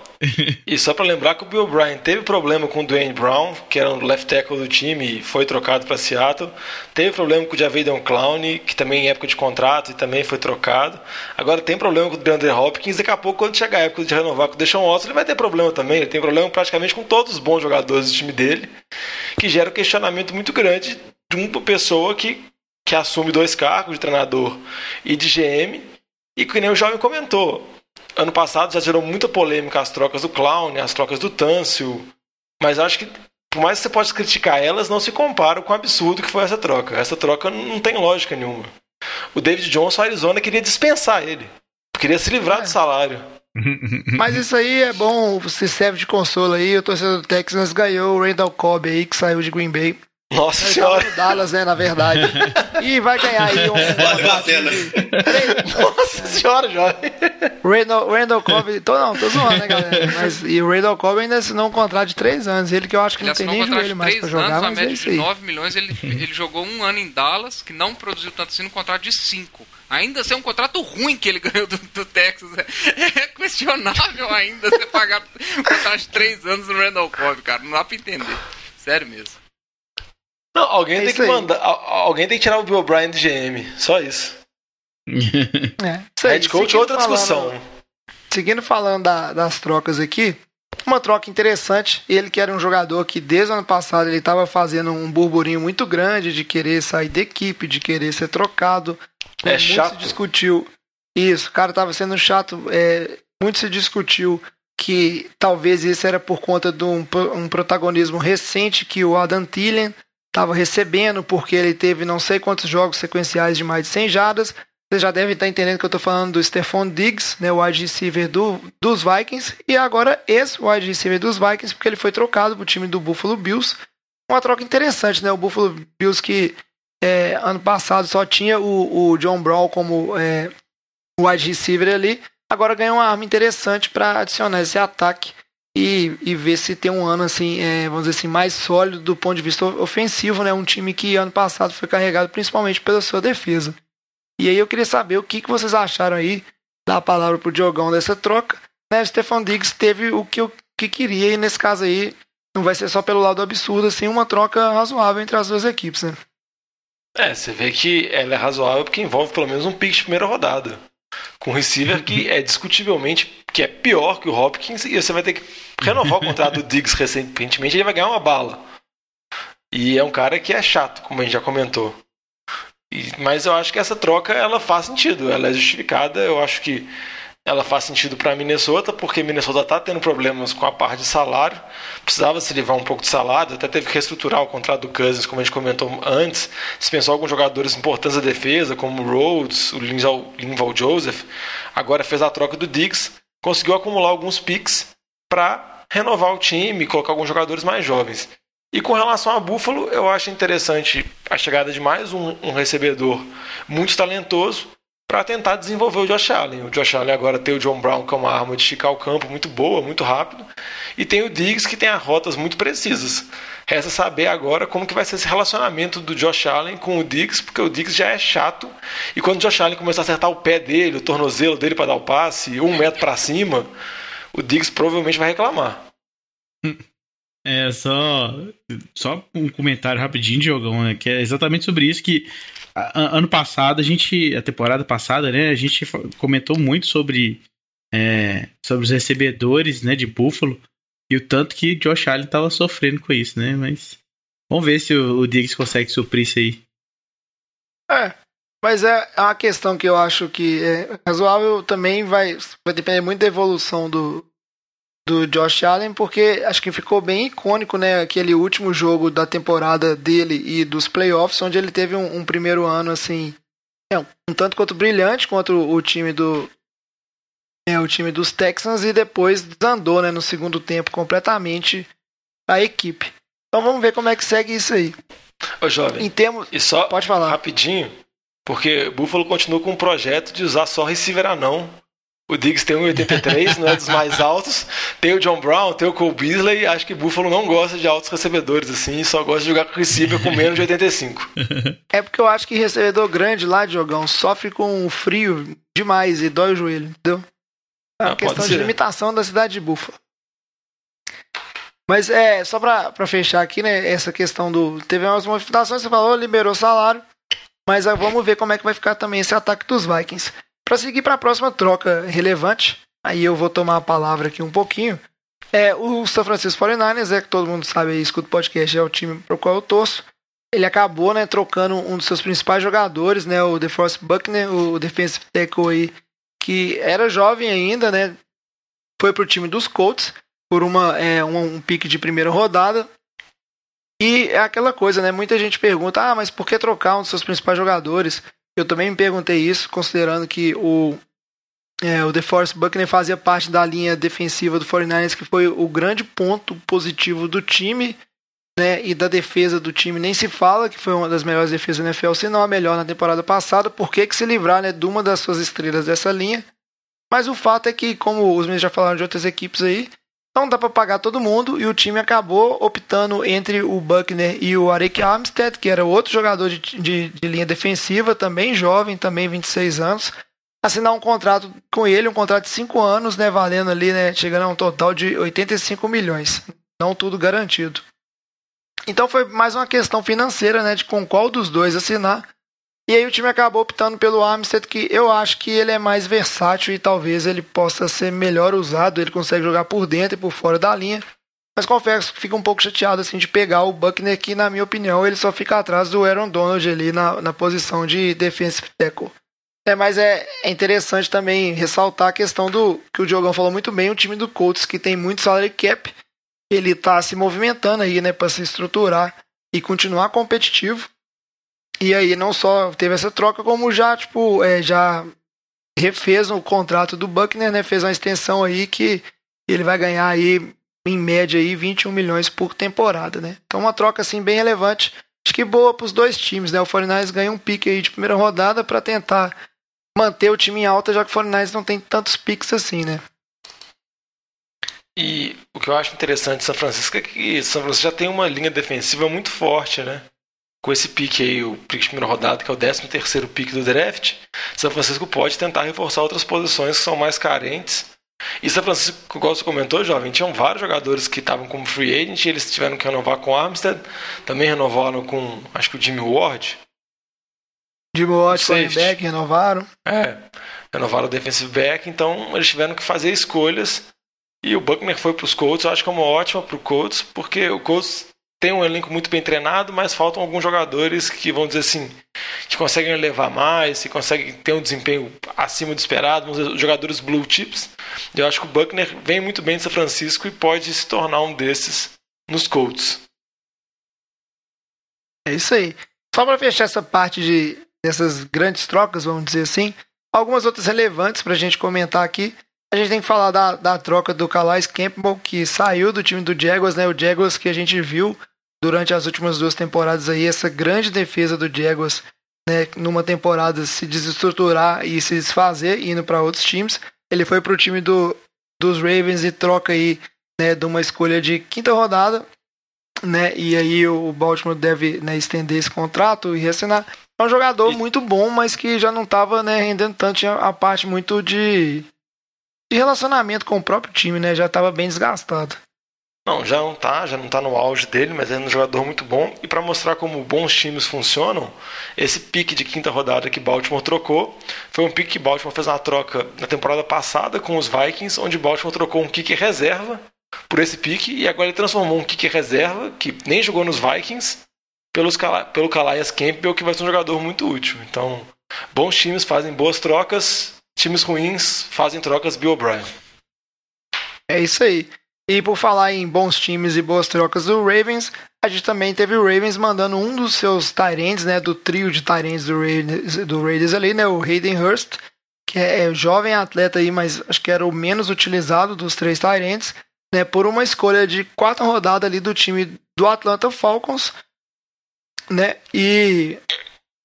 E só pra lembrar que o Bill O'Brien teve problema com o Dwayne Brown, que era o left tackle do time e foi trocado para Seattle. Teve problema com o Javidian Clown, que também em época de contrato e também foi trocado. Agora tem problema com o DeAndre Hopkins. Daqui a pouco, quando chegar a época de renovar com o Deshaun Watson, ele vai ter problema também. Ele tem problema praticamente com todos os bons jogadores do time dele, que gera um questionamento muito grande de uma pessoa que, que assume dois cargos, de treinador e de GM, e que nem o jovem comentou. Ano passado já gerou muita polêmica as trocas do Clown, as trocas do Tâncio, mas acho que por mais que você possa criticar elas, não se comparam com o absurdo que foi essa troca. Essa troca não tem lógica nenhuma. O David Johnson, a Arizona, queria dispensar ele. Queria se livrar É. do salário. Mas isso aí é bom, se serve de consolo aí. O torcedor do Texas ganhou o Randall Cobb aí, que saiu de Green Bay. Nossa Ele tava senhora. no Dallas, né, na verdade. E vai ganhar aí um... Bora batendo. Nossa senhora, jovem. Randall, Randall Cobb... Tô, não, tô zoando, né, galera? Mas, e o Randall Cobb ainda assinou um contrato de três anos. Ele que eu acho que Ele não tem um nem joelho mais 3 pra jogar, anos, a mas é média isso de aí. 9 milhões. Ele, ele jogou um ano em Dallas, que não produziu tanto assim, no contrato de 5. Ainda ser um contrato ruim que ele ganhou do, do Texas. É, é questionável ainda você pagar um contrato de 3 anos no Randall Cobb, cara. Não dá pra entender. Sério mesmo. Não, alguém É tem que aí. mandar. Alguém tem que tirar o Bill O'Brien de GM. Só isso. É, isso aí, Head coach é seguindo outra falando- discussão. Seguindo falando da- das trocas aqui, uma troca interessante. Ele que era um jogador que desde o ano passado ele estava fazendo um burburinho muito grande de querer sair da equipe, de querer ser trocado. É muito chato. se discutiu isso. O cara estava sendo chato. é, muito se discutiu que talvez isso era por conta de um, um protagonismo recente que o Adam Thielen estava recebendo, porque ele teve não sei quantos jogos sequenciais de mais de 100 jardas. Vocês já devem estar entendendo que eu estou falando do Stephon Diggs, né, o wide receiver do, dos Vikings, e agora esse wide receiver dos Vikings, porque ele foi trocado para o time do Buffalo Bills. Uma troca interessante, né? O Buffalo Bills que é, ano passado só tinha o, o John Brown como é, wide receiver ali, agora ganha uma arma interessante para adicionar esse ataque e, e ver se tem um ano assim, é, vamos dizer assim, mais sólido do ponto de vista ofensivo, né? Um time que ano passado foi carregado principalmente pela sua defesa. E aí eu queria saber o que, que vocês acharam aí, dar a palavra pro Diogão dessa troca. Né, o Stefan Diggs teve o que eu que queria, e nesse caso aí, não vai ser só pelo lado absurdo, assim, uma troca razoável entre as duas equipes, né? É, você vê que ela é razoável porque envolve pelo menos um pick de primeira rodada. Com um receiver que é discutivelmente que é pior que o Hopkins e você vai ter que renovar o contrato do Diggs recentemente, ele vai ganhar uma bala. E é um cara que é chato, como a gente já comentou. E- mas eu acho que essa troca ela faz sentido, ela é justificada. Eu acho que ela faz sentido para Minnesota, porque Minnesota está tendo problemas com a parte de salário, precisava se livrar um pouco de salário, até teve que reestruturar o contrato do Cousins, como a gente comentou antes, dispensou alguns jogadores importantes da defesa, como o Rhodes, o Linval, Joseph, agora fez a troca do Diggs, conseguiu acumular alguns picks para renovar o time colocar alguns jogadores mais jovens. E com relação a Buffalo, eu acho interessante a chegada de mais um, um recebedor muito talentoso para tentar desenvolver o Josh Allen. O Josh Allen agora tem o John Brown, que é uma arma de esticar o campo muito boa, muito rápido, e tem o Diggs, que tem as rotas muito precisas. Resta saber agora como que vai ser esse relacionamento do Josh Allen com o Diggs, porque o Diggs já é chato, e quando o Josh Allen começar a acertar o pé dele, o tornozelo dele para dar o passe, um metro para cima, o Diggs provavelmente vai reclamar. É, só, só um comentário rapidinho, Diogão, né, que é exatamente sobre isso que ano passado, a gente, a temporada passada, né, a gente comentou muito sobre, é, sobre os recebedores, né, de Buffalo e o tanto que Josh Allen tava sofrendo com isso, né, mas vamos ver se o, o Diggs consegue suprir isso aí. É, mas é uma questão que eu acho que é razoável também vai, vai depender muito da evolução do, do Josh Allen, porque acho que ficou bem icônico, né, aquele último jogo da temporada dele e dos playoffs, onde ele teve um, um primeiro ano assim, é, um tanto quanto brilhante contra o, time do é, o time dos Texans e depois desandou, né, no segundo tempo completamente a equipe. Então vamos ver como é que segue isso aí. Ô, jovem, Em termos, e só pode falar. rapidinho, porque Buffalo continua com um projeto de usar só receiver anão. O Diggs tem 1,83, não é dos mais altos. Tem o John Brown, tem o Cole Beasley. Acho que Buffalo não gosta de altos recebedores assim, só gosta de jogar com receiver com menos de 85. É porque eu acho que recebedor grande lá de jogão sofre com frio demais e dói o joelho, entendeu? É uma Ah, questão de limitação da cidade de Buffalo. Mas é, só pra, pra fechar aqui, né, essa questão do. Teve umas movimentações, você falou, liberou salário. Mas ah, vamos ver como é que vai ficar também esse ataque dos Vikings. Pra seguir pra próxima troca relevante, aí eu vou tomar a palavra aqui um pouquinho. É, o São Francisco 49ers, é que todo mundo sabe aí, escuta o podcast, é o time pro qual eu torço. ele acabou, né, trocando um dos seus principais jogadores, né, o DeForest Buckner, o defensive tackle aí, que era jovem ainda, né, foi pro time dos Colts por uma é, um, um pique de primeira rodada. E é aquela coisa, né, muita gente pergunta, ah, mas por que trocar um dos seus principais jogadores? Eu também me perguntei isso, considerando que o é, o DeForest Buckner fazia parte da linha defensiva do 49ers, que foi o grande ponto positivo do time né, e da defesa do time nem se fala, que foi uma das melhores defesas da NFL, se não a melhor na temporada passada. Por que, que se livrar né, de uma das suas estrelas dessa linha? Mas o fato é que, como os meninos já falaram de outras equipes aí, não dá para pagar todo mundo e o time acabou optando entre o Buckner e o Arik Armstead, que era outro jogador de, de, de, linha defensiva, também jovem, também 26 anos, assinar um contrato com ele, um contrato de 5 anos, né, valendo ali, né, chegando a um total de 85 milhões. Não tudo garantido. Então foi mais uma questão financeira, né, de com qual dos dois assinar. E aí o time acabou optando pelo Armstead, que eu acho que ele é mais versátil e talvez ele possa ser melhor usado. Ele consegue jogar por dentro e por fora da linha. Mas confesso que fica um pouco chateado assim de pegar o Buckner, que na minha opinião ele só fica atrás do Aaron Donald ali na, na posição de defensive tackle. É, mas é, é interessante também ressaltar a questão do que o Diogão falou muito bem, o time do Colts que tem muito salary cap ele está se movimentando aí, né, para se estruturar e continuar competitivo. E aí não só teve essa troca, como já, tipo, é, já refez o contrato do Buckner, né, fez uma extensão aí que ele vai ganhar aí em média aí 21 milhões por temporada, né? Então uma troca assim bem relevante, acho que boa para os dois times, né? O 49 ganha um pique aí de primeira rodada para tentar manter o time em alta, já que o 49 não tem tantos piques assim, né? E o que eu acho interessante de São Francisco é que São Francisco já tem uma linha defensiva muito forte, né? Com esse pique aí, o pique de primeira rodada, que é o 13 terceiro pique do draft, São Francisco pode tentar reforçar outras posições que são mais carentes. E São Francisco, igual você comentou, jovem, tinham vários jogadores que estavam como free agent, eles tiveram que renovar com o Armstead, também renovaram com, acho que o Jimmy Ward. Jimmy Ward, back, renovaram. É, renovaram o defensive back, então eles tiveram que fazer escolhas e o Buckner foi para os Colts, eu acho que é uma ótima para o Colts, porque o Colts tem um elenco muito bem treinado, mas faltam alguns jogadores que vão dizer assim, que conseguem levar mais, que conseguem ter um desempenho acima do esperado, os jogadores blue chips. Eu acho que o Buckner vem muito bem de São Francisco e pode se tornar um desses nos Colts. É isso aí. Só para fechar essa parte de dessas grandes trocas, vamos dizer assim, algumas outras relevantes para a gente comentar aqui a gente tem que falar da, da troca do Calais Campbell, que saiu do time do Jaguars, né? O Jaguars que a gente viu durante as últimas duas temporadas aí, essa grande defesa do Jaguars, né? Numa temporada se desestruturar e se desfazer, indo para outros times. Ele foi para o time do, dos Ravens e troca aí, né? De uma escolha de quinta rodada, né? E aí o Baltimore deve né, estender esse contrato e reassinar. É um jogador muito bom, mas que já não estava né, rendendo tanto, tinha a parte muito de de relacionamento com o próprio time, né? Já estava bem desgastado. Não, já não tá, já não tá no auge dele, mas é um jogador muito bom. E para mostrar como bons times funcionam, esse pique de quinta rodada que Baltimore trocou foi um pique que Baltimore fez uma troca na temporada passada com os Vikings, onde Baltimore trocou um kick reserva por esse pique e agora ele transformou um kick reserva que nem jogou nos Vikings pelos, pelo Calais Campbell, que vai ser um jogador muito útil. Então, bons times fazem boas trocas times ruins fazem trocas Bill O'Brien. É isso aí. E por falar em bons times e boas trocas do Ravens, a gente também teve o Ravens mandando um dos seus Tyrants, né, do trio de Tyrants do Raiders, do Raiders ali, né, o Hayden Hurst, que é, é jovem atleta aí, mas acho que era o menos utilizado dos três Tyrants, né, por uma escolha de quatro rodadas ali do time do Atlanta Falcons, né, e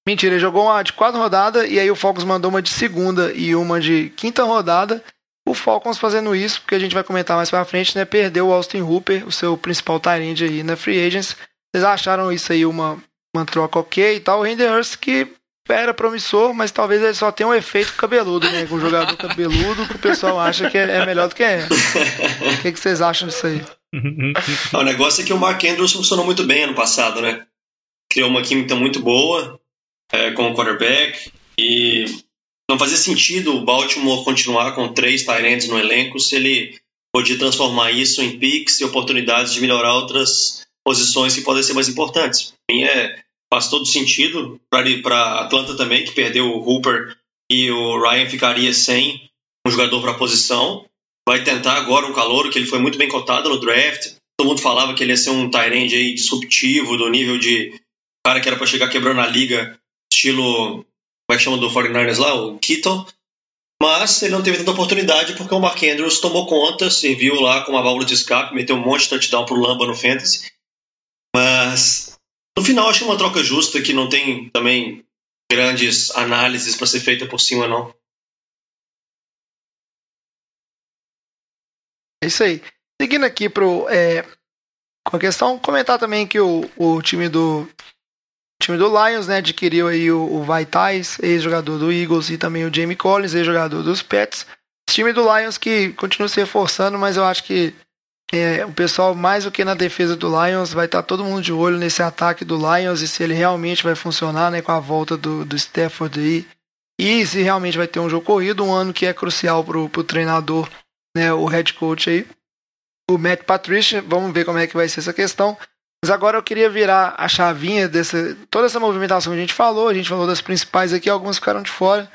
Mentira, ele jogou uma de quatro rodadas e aí o Falcons mandou uma de segunda e uma de quinta rodada. O Falcons fazendo isso, porque a gente vai comentar mais pra frente, né? Perdeu o Austin Hooper, o seu principal talent aí na Free Agents. Vocês acharam isso aí uma, uma troca ok e tal? O Hurst que era promissor, mas talvez ele só tenha um efeito cabeludo, né? Com um jogador cabeludo que o pessoal acha que é, é melhor do que é. O que, que vocês acham disso aí? o negócio é que o Mark Andrews funcionou muito bem ano passado, né? Criou uma química muito boa é, como quarterback e não fazia sentido o Baltimore continuar com três Tyrants no elenco se ele podia transformar isso em picks e oportunidades de melhorar outras posições que podem ser mais importantes. Para mim é, faz todo sentido para Atlanta também, que perdeu o Hooper e o Ryan ficaria sem um jogador para a posição. Vai tentar agora um calor, que ele foi muito bem cotado no draft. Todo mundo falava que ele ia ser um Tyrande aí disruptivo, do nível de cara que era para chegar quebrando a liga, estilo. Como é que chama do 49ers lá? O Kittle. Mas ele não teve tanta oportunidade porque o Mark Andrews tomou conta, serviu lá com uma válvula de escape, meteu um monte de touchdown pro Lamba no Fantasy. Mas no final acho é uma troca justa que não tem também grandes análises para ser feita por cima, não. É isso aí. Seguindo aqui pro, é, com a questão, comentar também que o, o time do o time do Lions, né, adquiriu aí o, o Vaitais, ex-jogador do Eagles, e também o Jamie Collins, ex-jogador dos Pets. Esse time do Lions que continua se reforçando, mas eu acho que é, o pessoal, mais do que na defesa do Lions, vai estar todo mundo de olho nesse ataque do Lions e se ele realmente vai funcionar né, com a volta do, do Stafford aí. E se realmente vai ter um jogo corrido, um ano que é crucial para o treinador, né, o head coach aí o Matt Patricia. Vamos ver como é que vai ser essa questão. Mas agora eu queria virar a chavinha dessa toda essa movimentação que a gente falou. A gente falou das principais aqui, algumas ficaram de fora.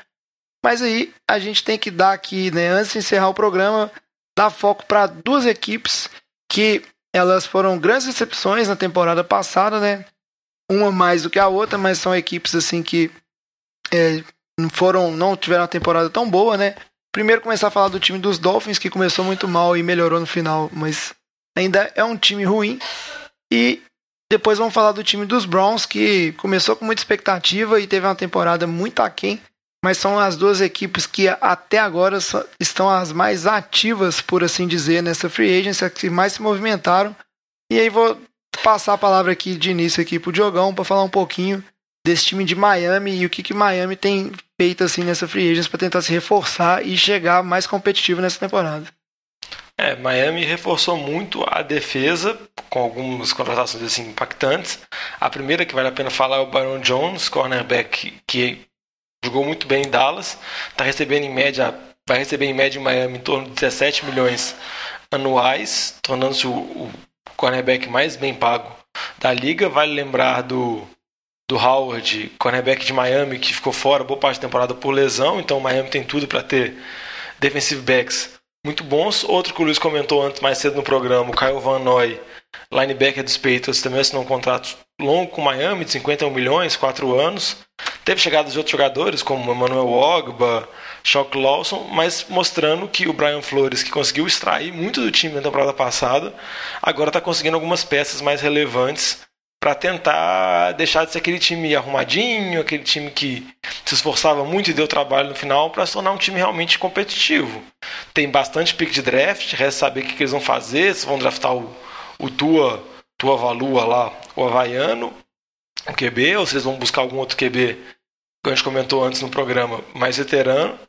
Mas aí a gente tem que dar aqui, né, antes de encerrar o programa, dar foco para duas equipes que elas foram grandes decepções na temporada passada, né? Uma mais do que a outra, mas são equipes assim que é, foram, não tiveram uma temporada tão boa, né? Primeiro começar a falar do time dos Dolphins, que começou muito mal e melhorou no final, mas ainda é um time ruim. E depois vamos falar do time dos Browns, que começou com muita expectativa e teve uma temporada muito aquém, mas são as duas equipes que até agora estão as mais ativas, por assim dizer, nessa free agency, as que mais se movimentaram. E aí vou passar a palavra aqui de início aqui pro Diogão para falar um pouquinho desse time de Miami e o que que Miami tem feito assim nessa free agents para tentar se reforçar e chegar mais competitivo nessa temporada. É, Miami reforçou muito a defesa com algumas contratações assim impactantes. A primeira que vale a pena falar é o Byron Jones, cornerback que jogou muito bem em Dallas, está recebendo em média, vai receber em média em Miami em torno de 17 milhões anuais, tornando-se o, o cornerback mais bem pago da liga. Vale lembrar do do Howard, cornerback de Miami, que ficou fora boa parte da temporada por lesão, então Miami tem tudo para ter defensive backs muito bons. Outro que o Luiz comentou antes, mais cedo no programa, o Kyle Van Noy, linebacker dos Patriots, também assinou um contrato longo com o Miami, de 51 milhões, 4 anos. Teve chegadas de outros jogadores, como Emmanuel Ogba, Shock Lawson, mas mostrando que o Brian Flores, que conseguiu extrair muito do time na temporada passada, agora está conseguindo algumas peças mais relevantes para tentar deixar de ser aquele time arrumadinho, aquele time que se esforçava muito e deu trabalho no final, para se tornar um time realmente competitivo. Tem bastante pick de draft, resta saber o que, eles vão fazer, se vão draftar o, o Tua, Tua Valua lá, o Havaiano, o QB, ou se eles vão buscar algum outro QB, que a gente comentou antes no programa, mais veterano.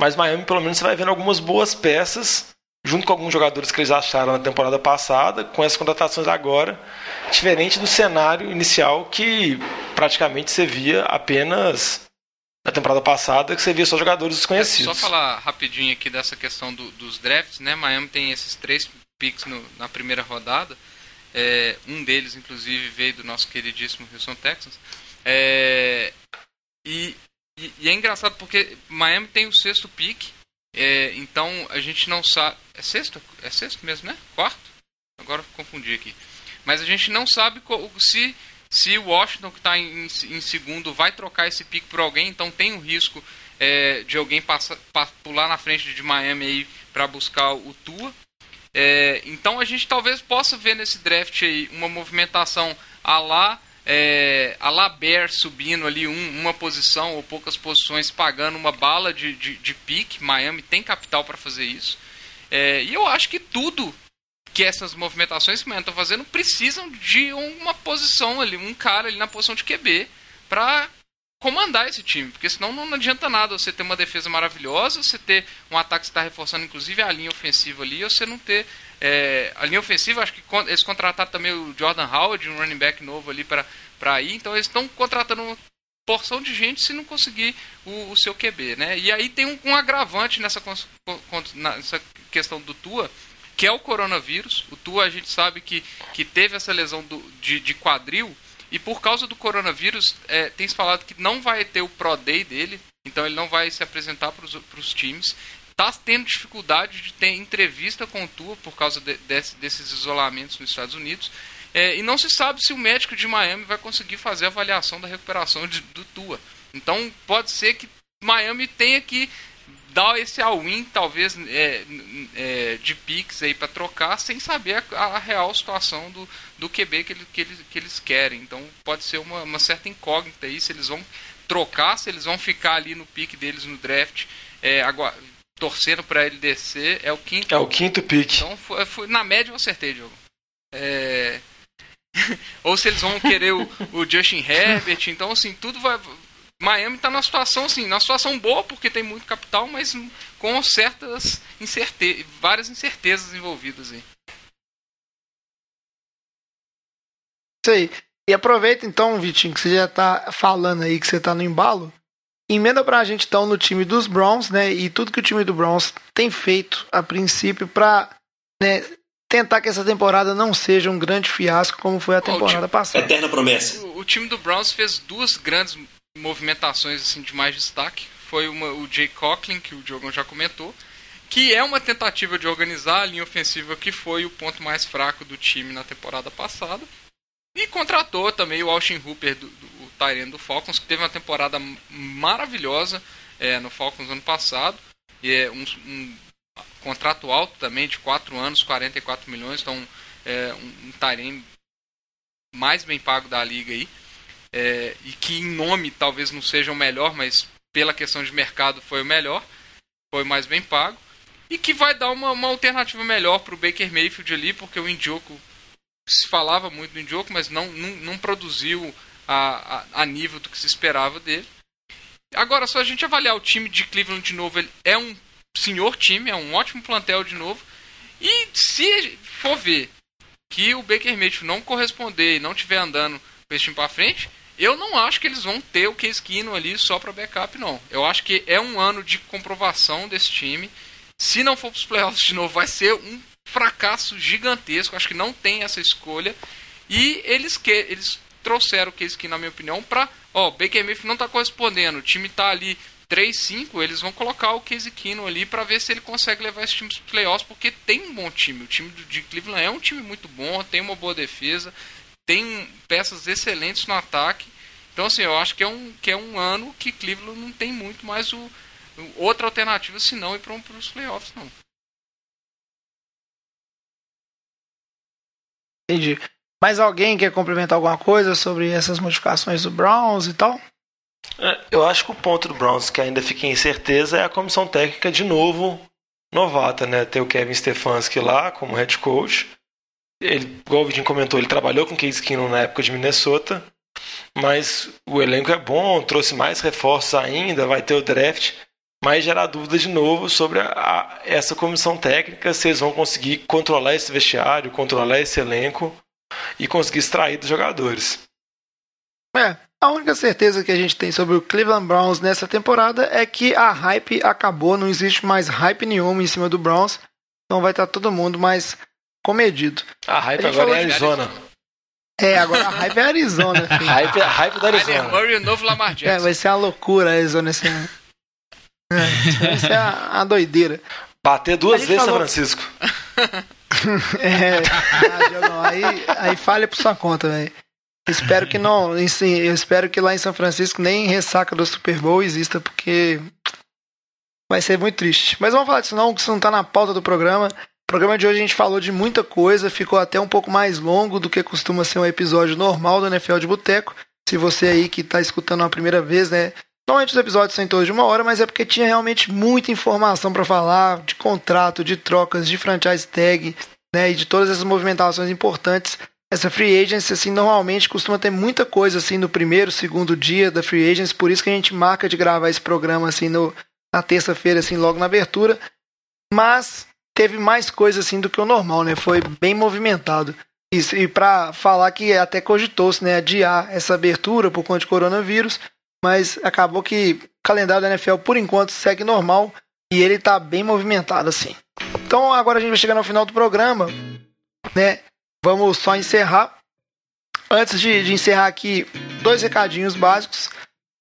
Mas Miami, pelo menos, você vai vendo algumas boas peças junto com alguns jogadores que eles acharam na temporada passada, com essas contratações agora, diferente do cenário inicial que praticamente você via apenas na temporada passada, que você via só jogadores desconhecidos. Só falar rapidinho aqui dessa questão do, dos drafts, né? Miami tem esses três picks no, na primeira rodada. É, um deles, inclusive, veio do nosso queridíssimo Houston Texans. É, e, e, e é engraçado porque Miami tem o sexto pick é, então a gente não sabe. É sexto? É sexto mesmo, né? Quarto? Agora confundi aqui. Mas a gente não sabe se, se o Washington, que está em, em, segundo, vai trocar esse pique por alguém. Então tem o risco é, de alguém passar, pular na frente de Miami para buscar o Tua. É, então a gente talvez possa ver nesse draft aí uma movimentação a lá é, a Laber subindo ali um, uma posição ou poucas posições, pagando uma bala de, de, de pique. Miami tem capital para fazer isso. É, e eu acho que tudo que essas movimentações que o Miami está fazendo precisam de uma posição ali, um cara ali na posição de QB para comandar esse time, porque senão não adianta nada você ter uma defesa maravilhosa, você ter um ataque que está reforçando inclusive a linha ofensiva ali, ou você não ter é, a linha ofensiva, acho que eles contrataram também o Jordan Howard, um running back novo ali para ir, então eles estão contratando uma porção de gente se não conseguir o, o seu QB, né? E aí tem um, um agravante nessa, nessa questão do Tua, que é o coronavírus. O Tua a gente sabe que, que teve essa lesão do, de, de quadril E por causa do coronavírus, é, tem se falado que não vai ter o Pro Day dele, então ele não vai se apresentar para os times. Está tendo dificuldade de ter entrevista com o Tua por causa de, de, desses isolamentos nos Estados Unidos. É, e não se sabe se o médico de Miami vai conseguir fazer a avaliação da recuperação de, do Tua. Então pode ser que Miami tenha que dar esse all-in, talvez, é, é, de picks aí para trocar, sem saber a, a, real situação do, do QB que, ele, que, eles, que eles querem. Então pode ser uma, uma certa incógnita aí se eles vão trocar, se eles vão ficar ali no pique deles no draft, é, agora, torcendo para ele descer, é o quinto. É o quinto pique. Então foi, foi, na média eu acertei, Diogo. É... Ou se eles vão querer o, o Justin Herbert, então assim, tudo vai Miami está na situação assim, na situação boa porque tem muito capital, mas com certas incerte várias incertezas envolvidas aí. Isso aí. E aproveita então, Vitinho, que você já está falando aí que você está no embalo. Emenda pra gente então no time dos Browns, né? E tudo que o time do Browns tem feito a princípio para né, tentar que essa temporada não seja um grande fiasco como foi a temporada time, passada. Eterna promessa. O, o, time do Browns fez duas grandes movimentações assim de mais destaque. Foi uma, o Jay Coughlin, que o Diogo já comentou, que é uma tentativa de organizar a linha ofensiva que foi o ponto mais fraco do time na temporada passada. E contratou também o Austin Hooper, do, do Tyrene do Falcons, que teve uma temporada maravilhosa é, no Falcons ano passado. E é um, um contrato alto também, de 4 anos, 44 milhões. Então, é um, um Tyrene mais bem pago da liga aí é, e que em nome talvez não seja o melhor, mas pela questão de mercado foi o melhor, foi mais bem pago, e que vai dar uma, uma alternativa melhor para o Baker Mayfield ali, porque o Indioco se falava muito do Indioco, mas não, não, não produziu a, a, nível do que se esperava dele. Agora, só a gente avaliar o time de Cleveland de novo, ele é um senhor time, é um ótimo plantel de novo, e se for ver que o Baker Mayfield não corresponder e não estiver andando com esse time para frente, eu não acho que eles vão ter o Case Keenum ali só para backup, não. Eu acho que é um ano de comprovação desse time. Se não for para os playoffs de novo, vai ser um fracasso gigantesco. Acho que não tem essa escolha. E eles que eles trouxeram o Case Keenum, na minha opinião, para... Ó, Baker Mayfield não está correspondendo. O time está ali 3-5, eles vão colocar o Case Keenum ali para ver se ele consegue levar esse time para playoffs, porque tem um bom time. O time de Cleveland é um time muito bom, tem uma boa defesa, tem peças excelentes no ataque. Então, assim, eu acho que é um, que é um ano que Cleveland não tem muito mais o, outra alternativa senão ir para os playoffs, não. Entendi. Mais alguém quer complementar alguma coisa sobre essas modificações do Browns e tal? É, eu acho que o ponto do Browns que ainda fica em incerteza é a comissão técnica de novo novata, né? Tem o Kevin Stefanski lá como head coach ele, igual o Vidinho comentou, ele trabalhou com Case Keenum na época de Minnesota, mas o elenco é bom, trouxe mais reforços ainda, vai ter o draft, mas gera dúvida de novo sobre a, a, essa comissão técnica, se eles vão conseguir controlar esse vestiário, controlar esse elenco e conseguir extrair dos jogadores. É, a única certeza que a gente tem sobre o Cleveland Browns nessa temporada é que a hype acabou, não existe mais hype nenhuma em cima do Browns, então vai estar todo mundo mais comedido. A hype a agora é Arizona. É, agora a hype é Arizona. Filho. hype, é, hype da Arizona. Murray, o novo Lamar Jackson. É, vai ser uma loucura a Arizona esse ano. É, vai ser a, a doideira. Bater duas vezes falou... São Francisco. é, aí, aí falha por sua conta, velho. Espero que não, sim, eu espero que lá em São Francisco nem ressaca do Super Bowl exista, porque vai ser muito triste. Mas vamos falar disso não, que isso não tá na pauta do programa programa de hoje a gente falou de muita coisa, ficou até um pouco mais longo do que costuma ser um episódio normal do NFL de Boteco. Se você aí que está escutando a primeira vez, né? Normalmente os episódios são em torno de uma hora, mas é porque tinha realmente muita informação para falar de contrato, de trocas, de franchise tag, né? E de todas essas movimentações importantes. Essa free agency, assim, normalmente costuma ter muita coisa, assim, no primeiro, segundo dia da free agency, por isso que a gente marca de gravar esse programa, assim, no, na terça-feira, assim, logo na abertura. Mas teve mais coisa assim do que o normal, né? Foi bem movimentado. Isso, e para falar que até cogitou-se né, adiar essa abertura por conta de coronavírus, mas acabou que o calendário da NFL por enquanto segue normal e ele tá bem movimentado assim. Então agora a gente vai chegar no final do programa, né? Vamos só encerrar Antes de, de encerrar aqui, dois recadinhos básicos.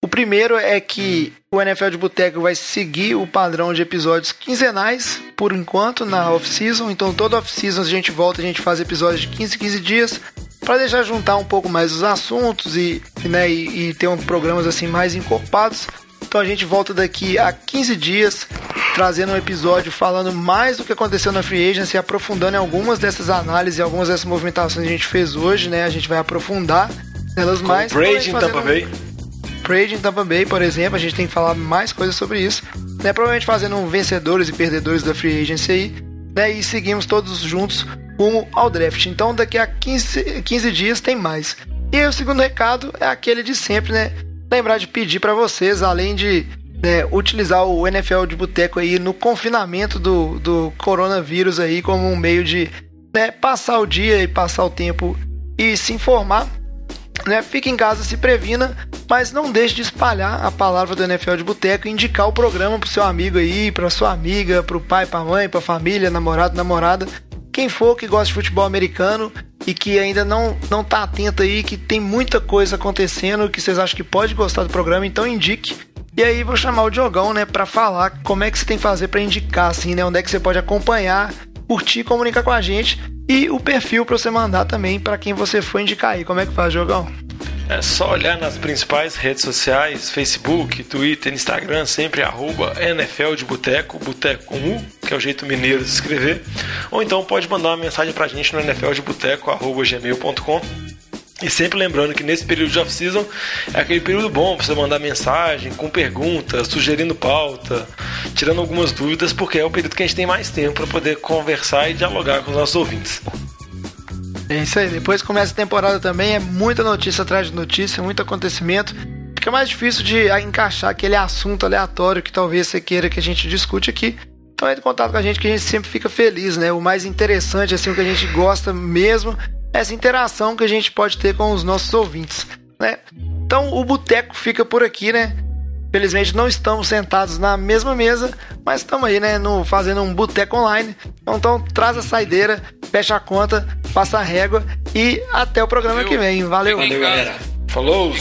O primeiro é que o NFL de Boteco vai seguir o padrão de episódios quinzenais, por enquanto, na off-season. Então, toda off-season a gente volta, a gente faz episódios de 15 15 dias, para deixar juntar um pouco mais os assuntos e, né, e, e ter um, programas assim mais encorpados. Então a gente volta daqui a 15 dias trazendo um episódio falando mais do que aconteceu na Free Agency, aprofundando em algumas dessas análises e algumas dessas movimentações que a gente fez hoje, né? A gente vai aprofundar nelas mais. Brady em Tampa Bay. Trade em Tampa Bay, por exemplo, a gente tem que falar mais coisas sobre isso, né? Provavelmente fazendo um vencedores e perdedores da free agency aí, né? E seguimos todos juntos rumo ao draft. Então, daqui a 15, 15 dias tem mais. E aí, o segundo recado é aquele de sempre, né? lembrar de pedir para vocês, além de né, utilizar o NFL de boteco aí no confinamento do, do coronavírus aí como um meio de né, passar o dia e passar o tempo e se informar. Né, fique em casa, se previna, mas não deixe de espalhar a palavra do NFL de Boteco e indicar o programa pro seu amigo aí, pra sua amiga, pro pai, pra mãe, pra família, namorado, namorada, quem for que gosta de futebol americano e que ainda não, não tá atento aí, que tem muita coisa acontecendo, que vocês acham que pode gostar do programa, então indique. E aí vou chamar o Diogão, né, para falar como é que você tem que fazer para indicar, assim, né, onde é que você pode acompanhar, curtir, comunicar com a gente e o perfil para você mandar também para quem você for indicar aí. Como é que faz, Diogão? É só olhar nas principais redes sociais, Facebook, Twitter, Instagram, sempre arroba NFL de Boteco, Boteco com U, que é o jeito mineiro de escrever. Ou então pode mandar uma mensagem pra gente no NFL de Boteco, arroba gmail.com. E sempre lembrando que nesse período de off-season é aquele período bom para você mandar mensagem com perguntas, sugerindo pauta, tirando algumas dúvidas, porque é o período que a gente tem mais tempo para poder conversar e dialogar com os nossos ouvintes. É isso aí. Depois começa a temporada também, é muita notícia atrás de notícia, muito acontecimento. Fica mais difícil de encaixar aquele assunto aleatório que talvez você queira que a gente discute aqui. Então entre em contato com a gente que a gente sempre fica feliz, né? O mais interessante, assim, o que a gente gosta mesmo, é essa interação que a gente pode ter com os nossos ouvintes, né? Então o boteco fica por aqui, né? Felizmente não estamos sentados na mesma mesa, mas estamos aí, né, no, fazendo um boteco online. Então, então, traz a saideira, fecha a conta, passa a régua e até o programa que vem. Valeu. Valeu, galera. Falou!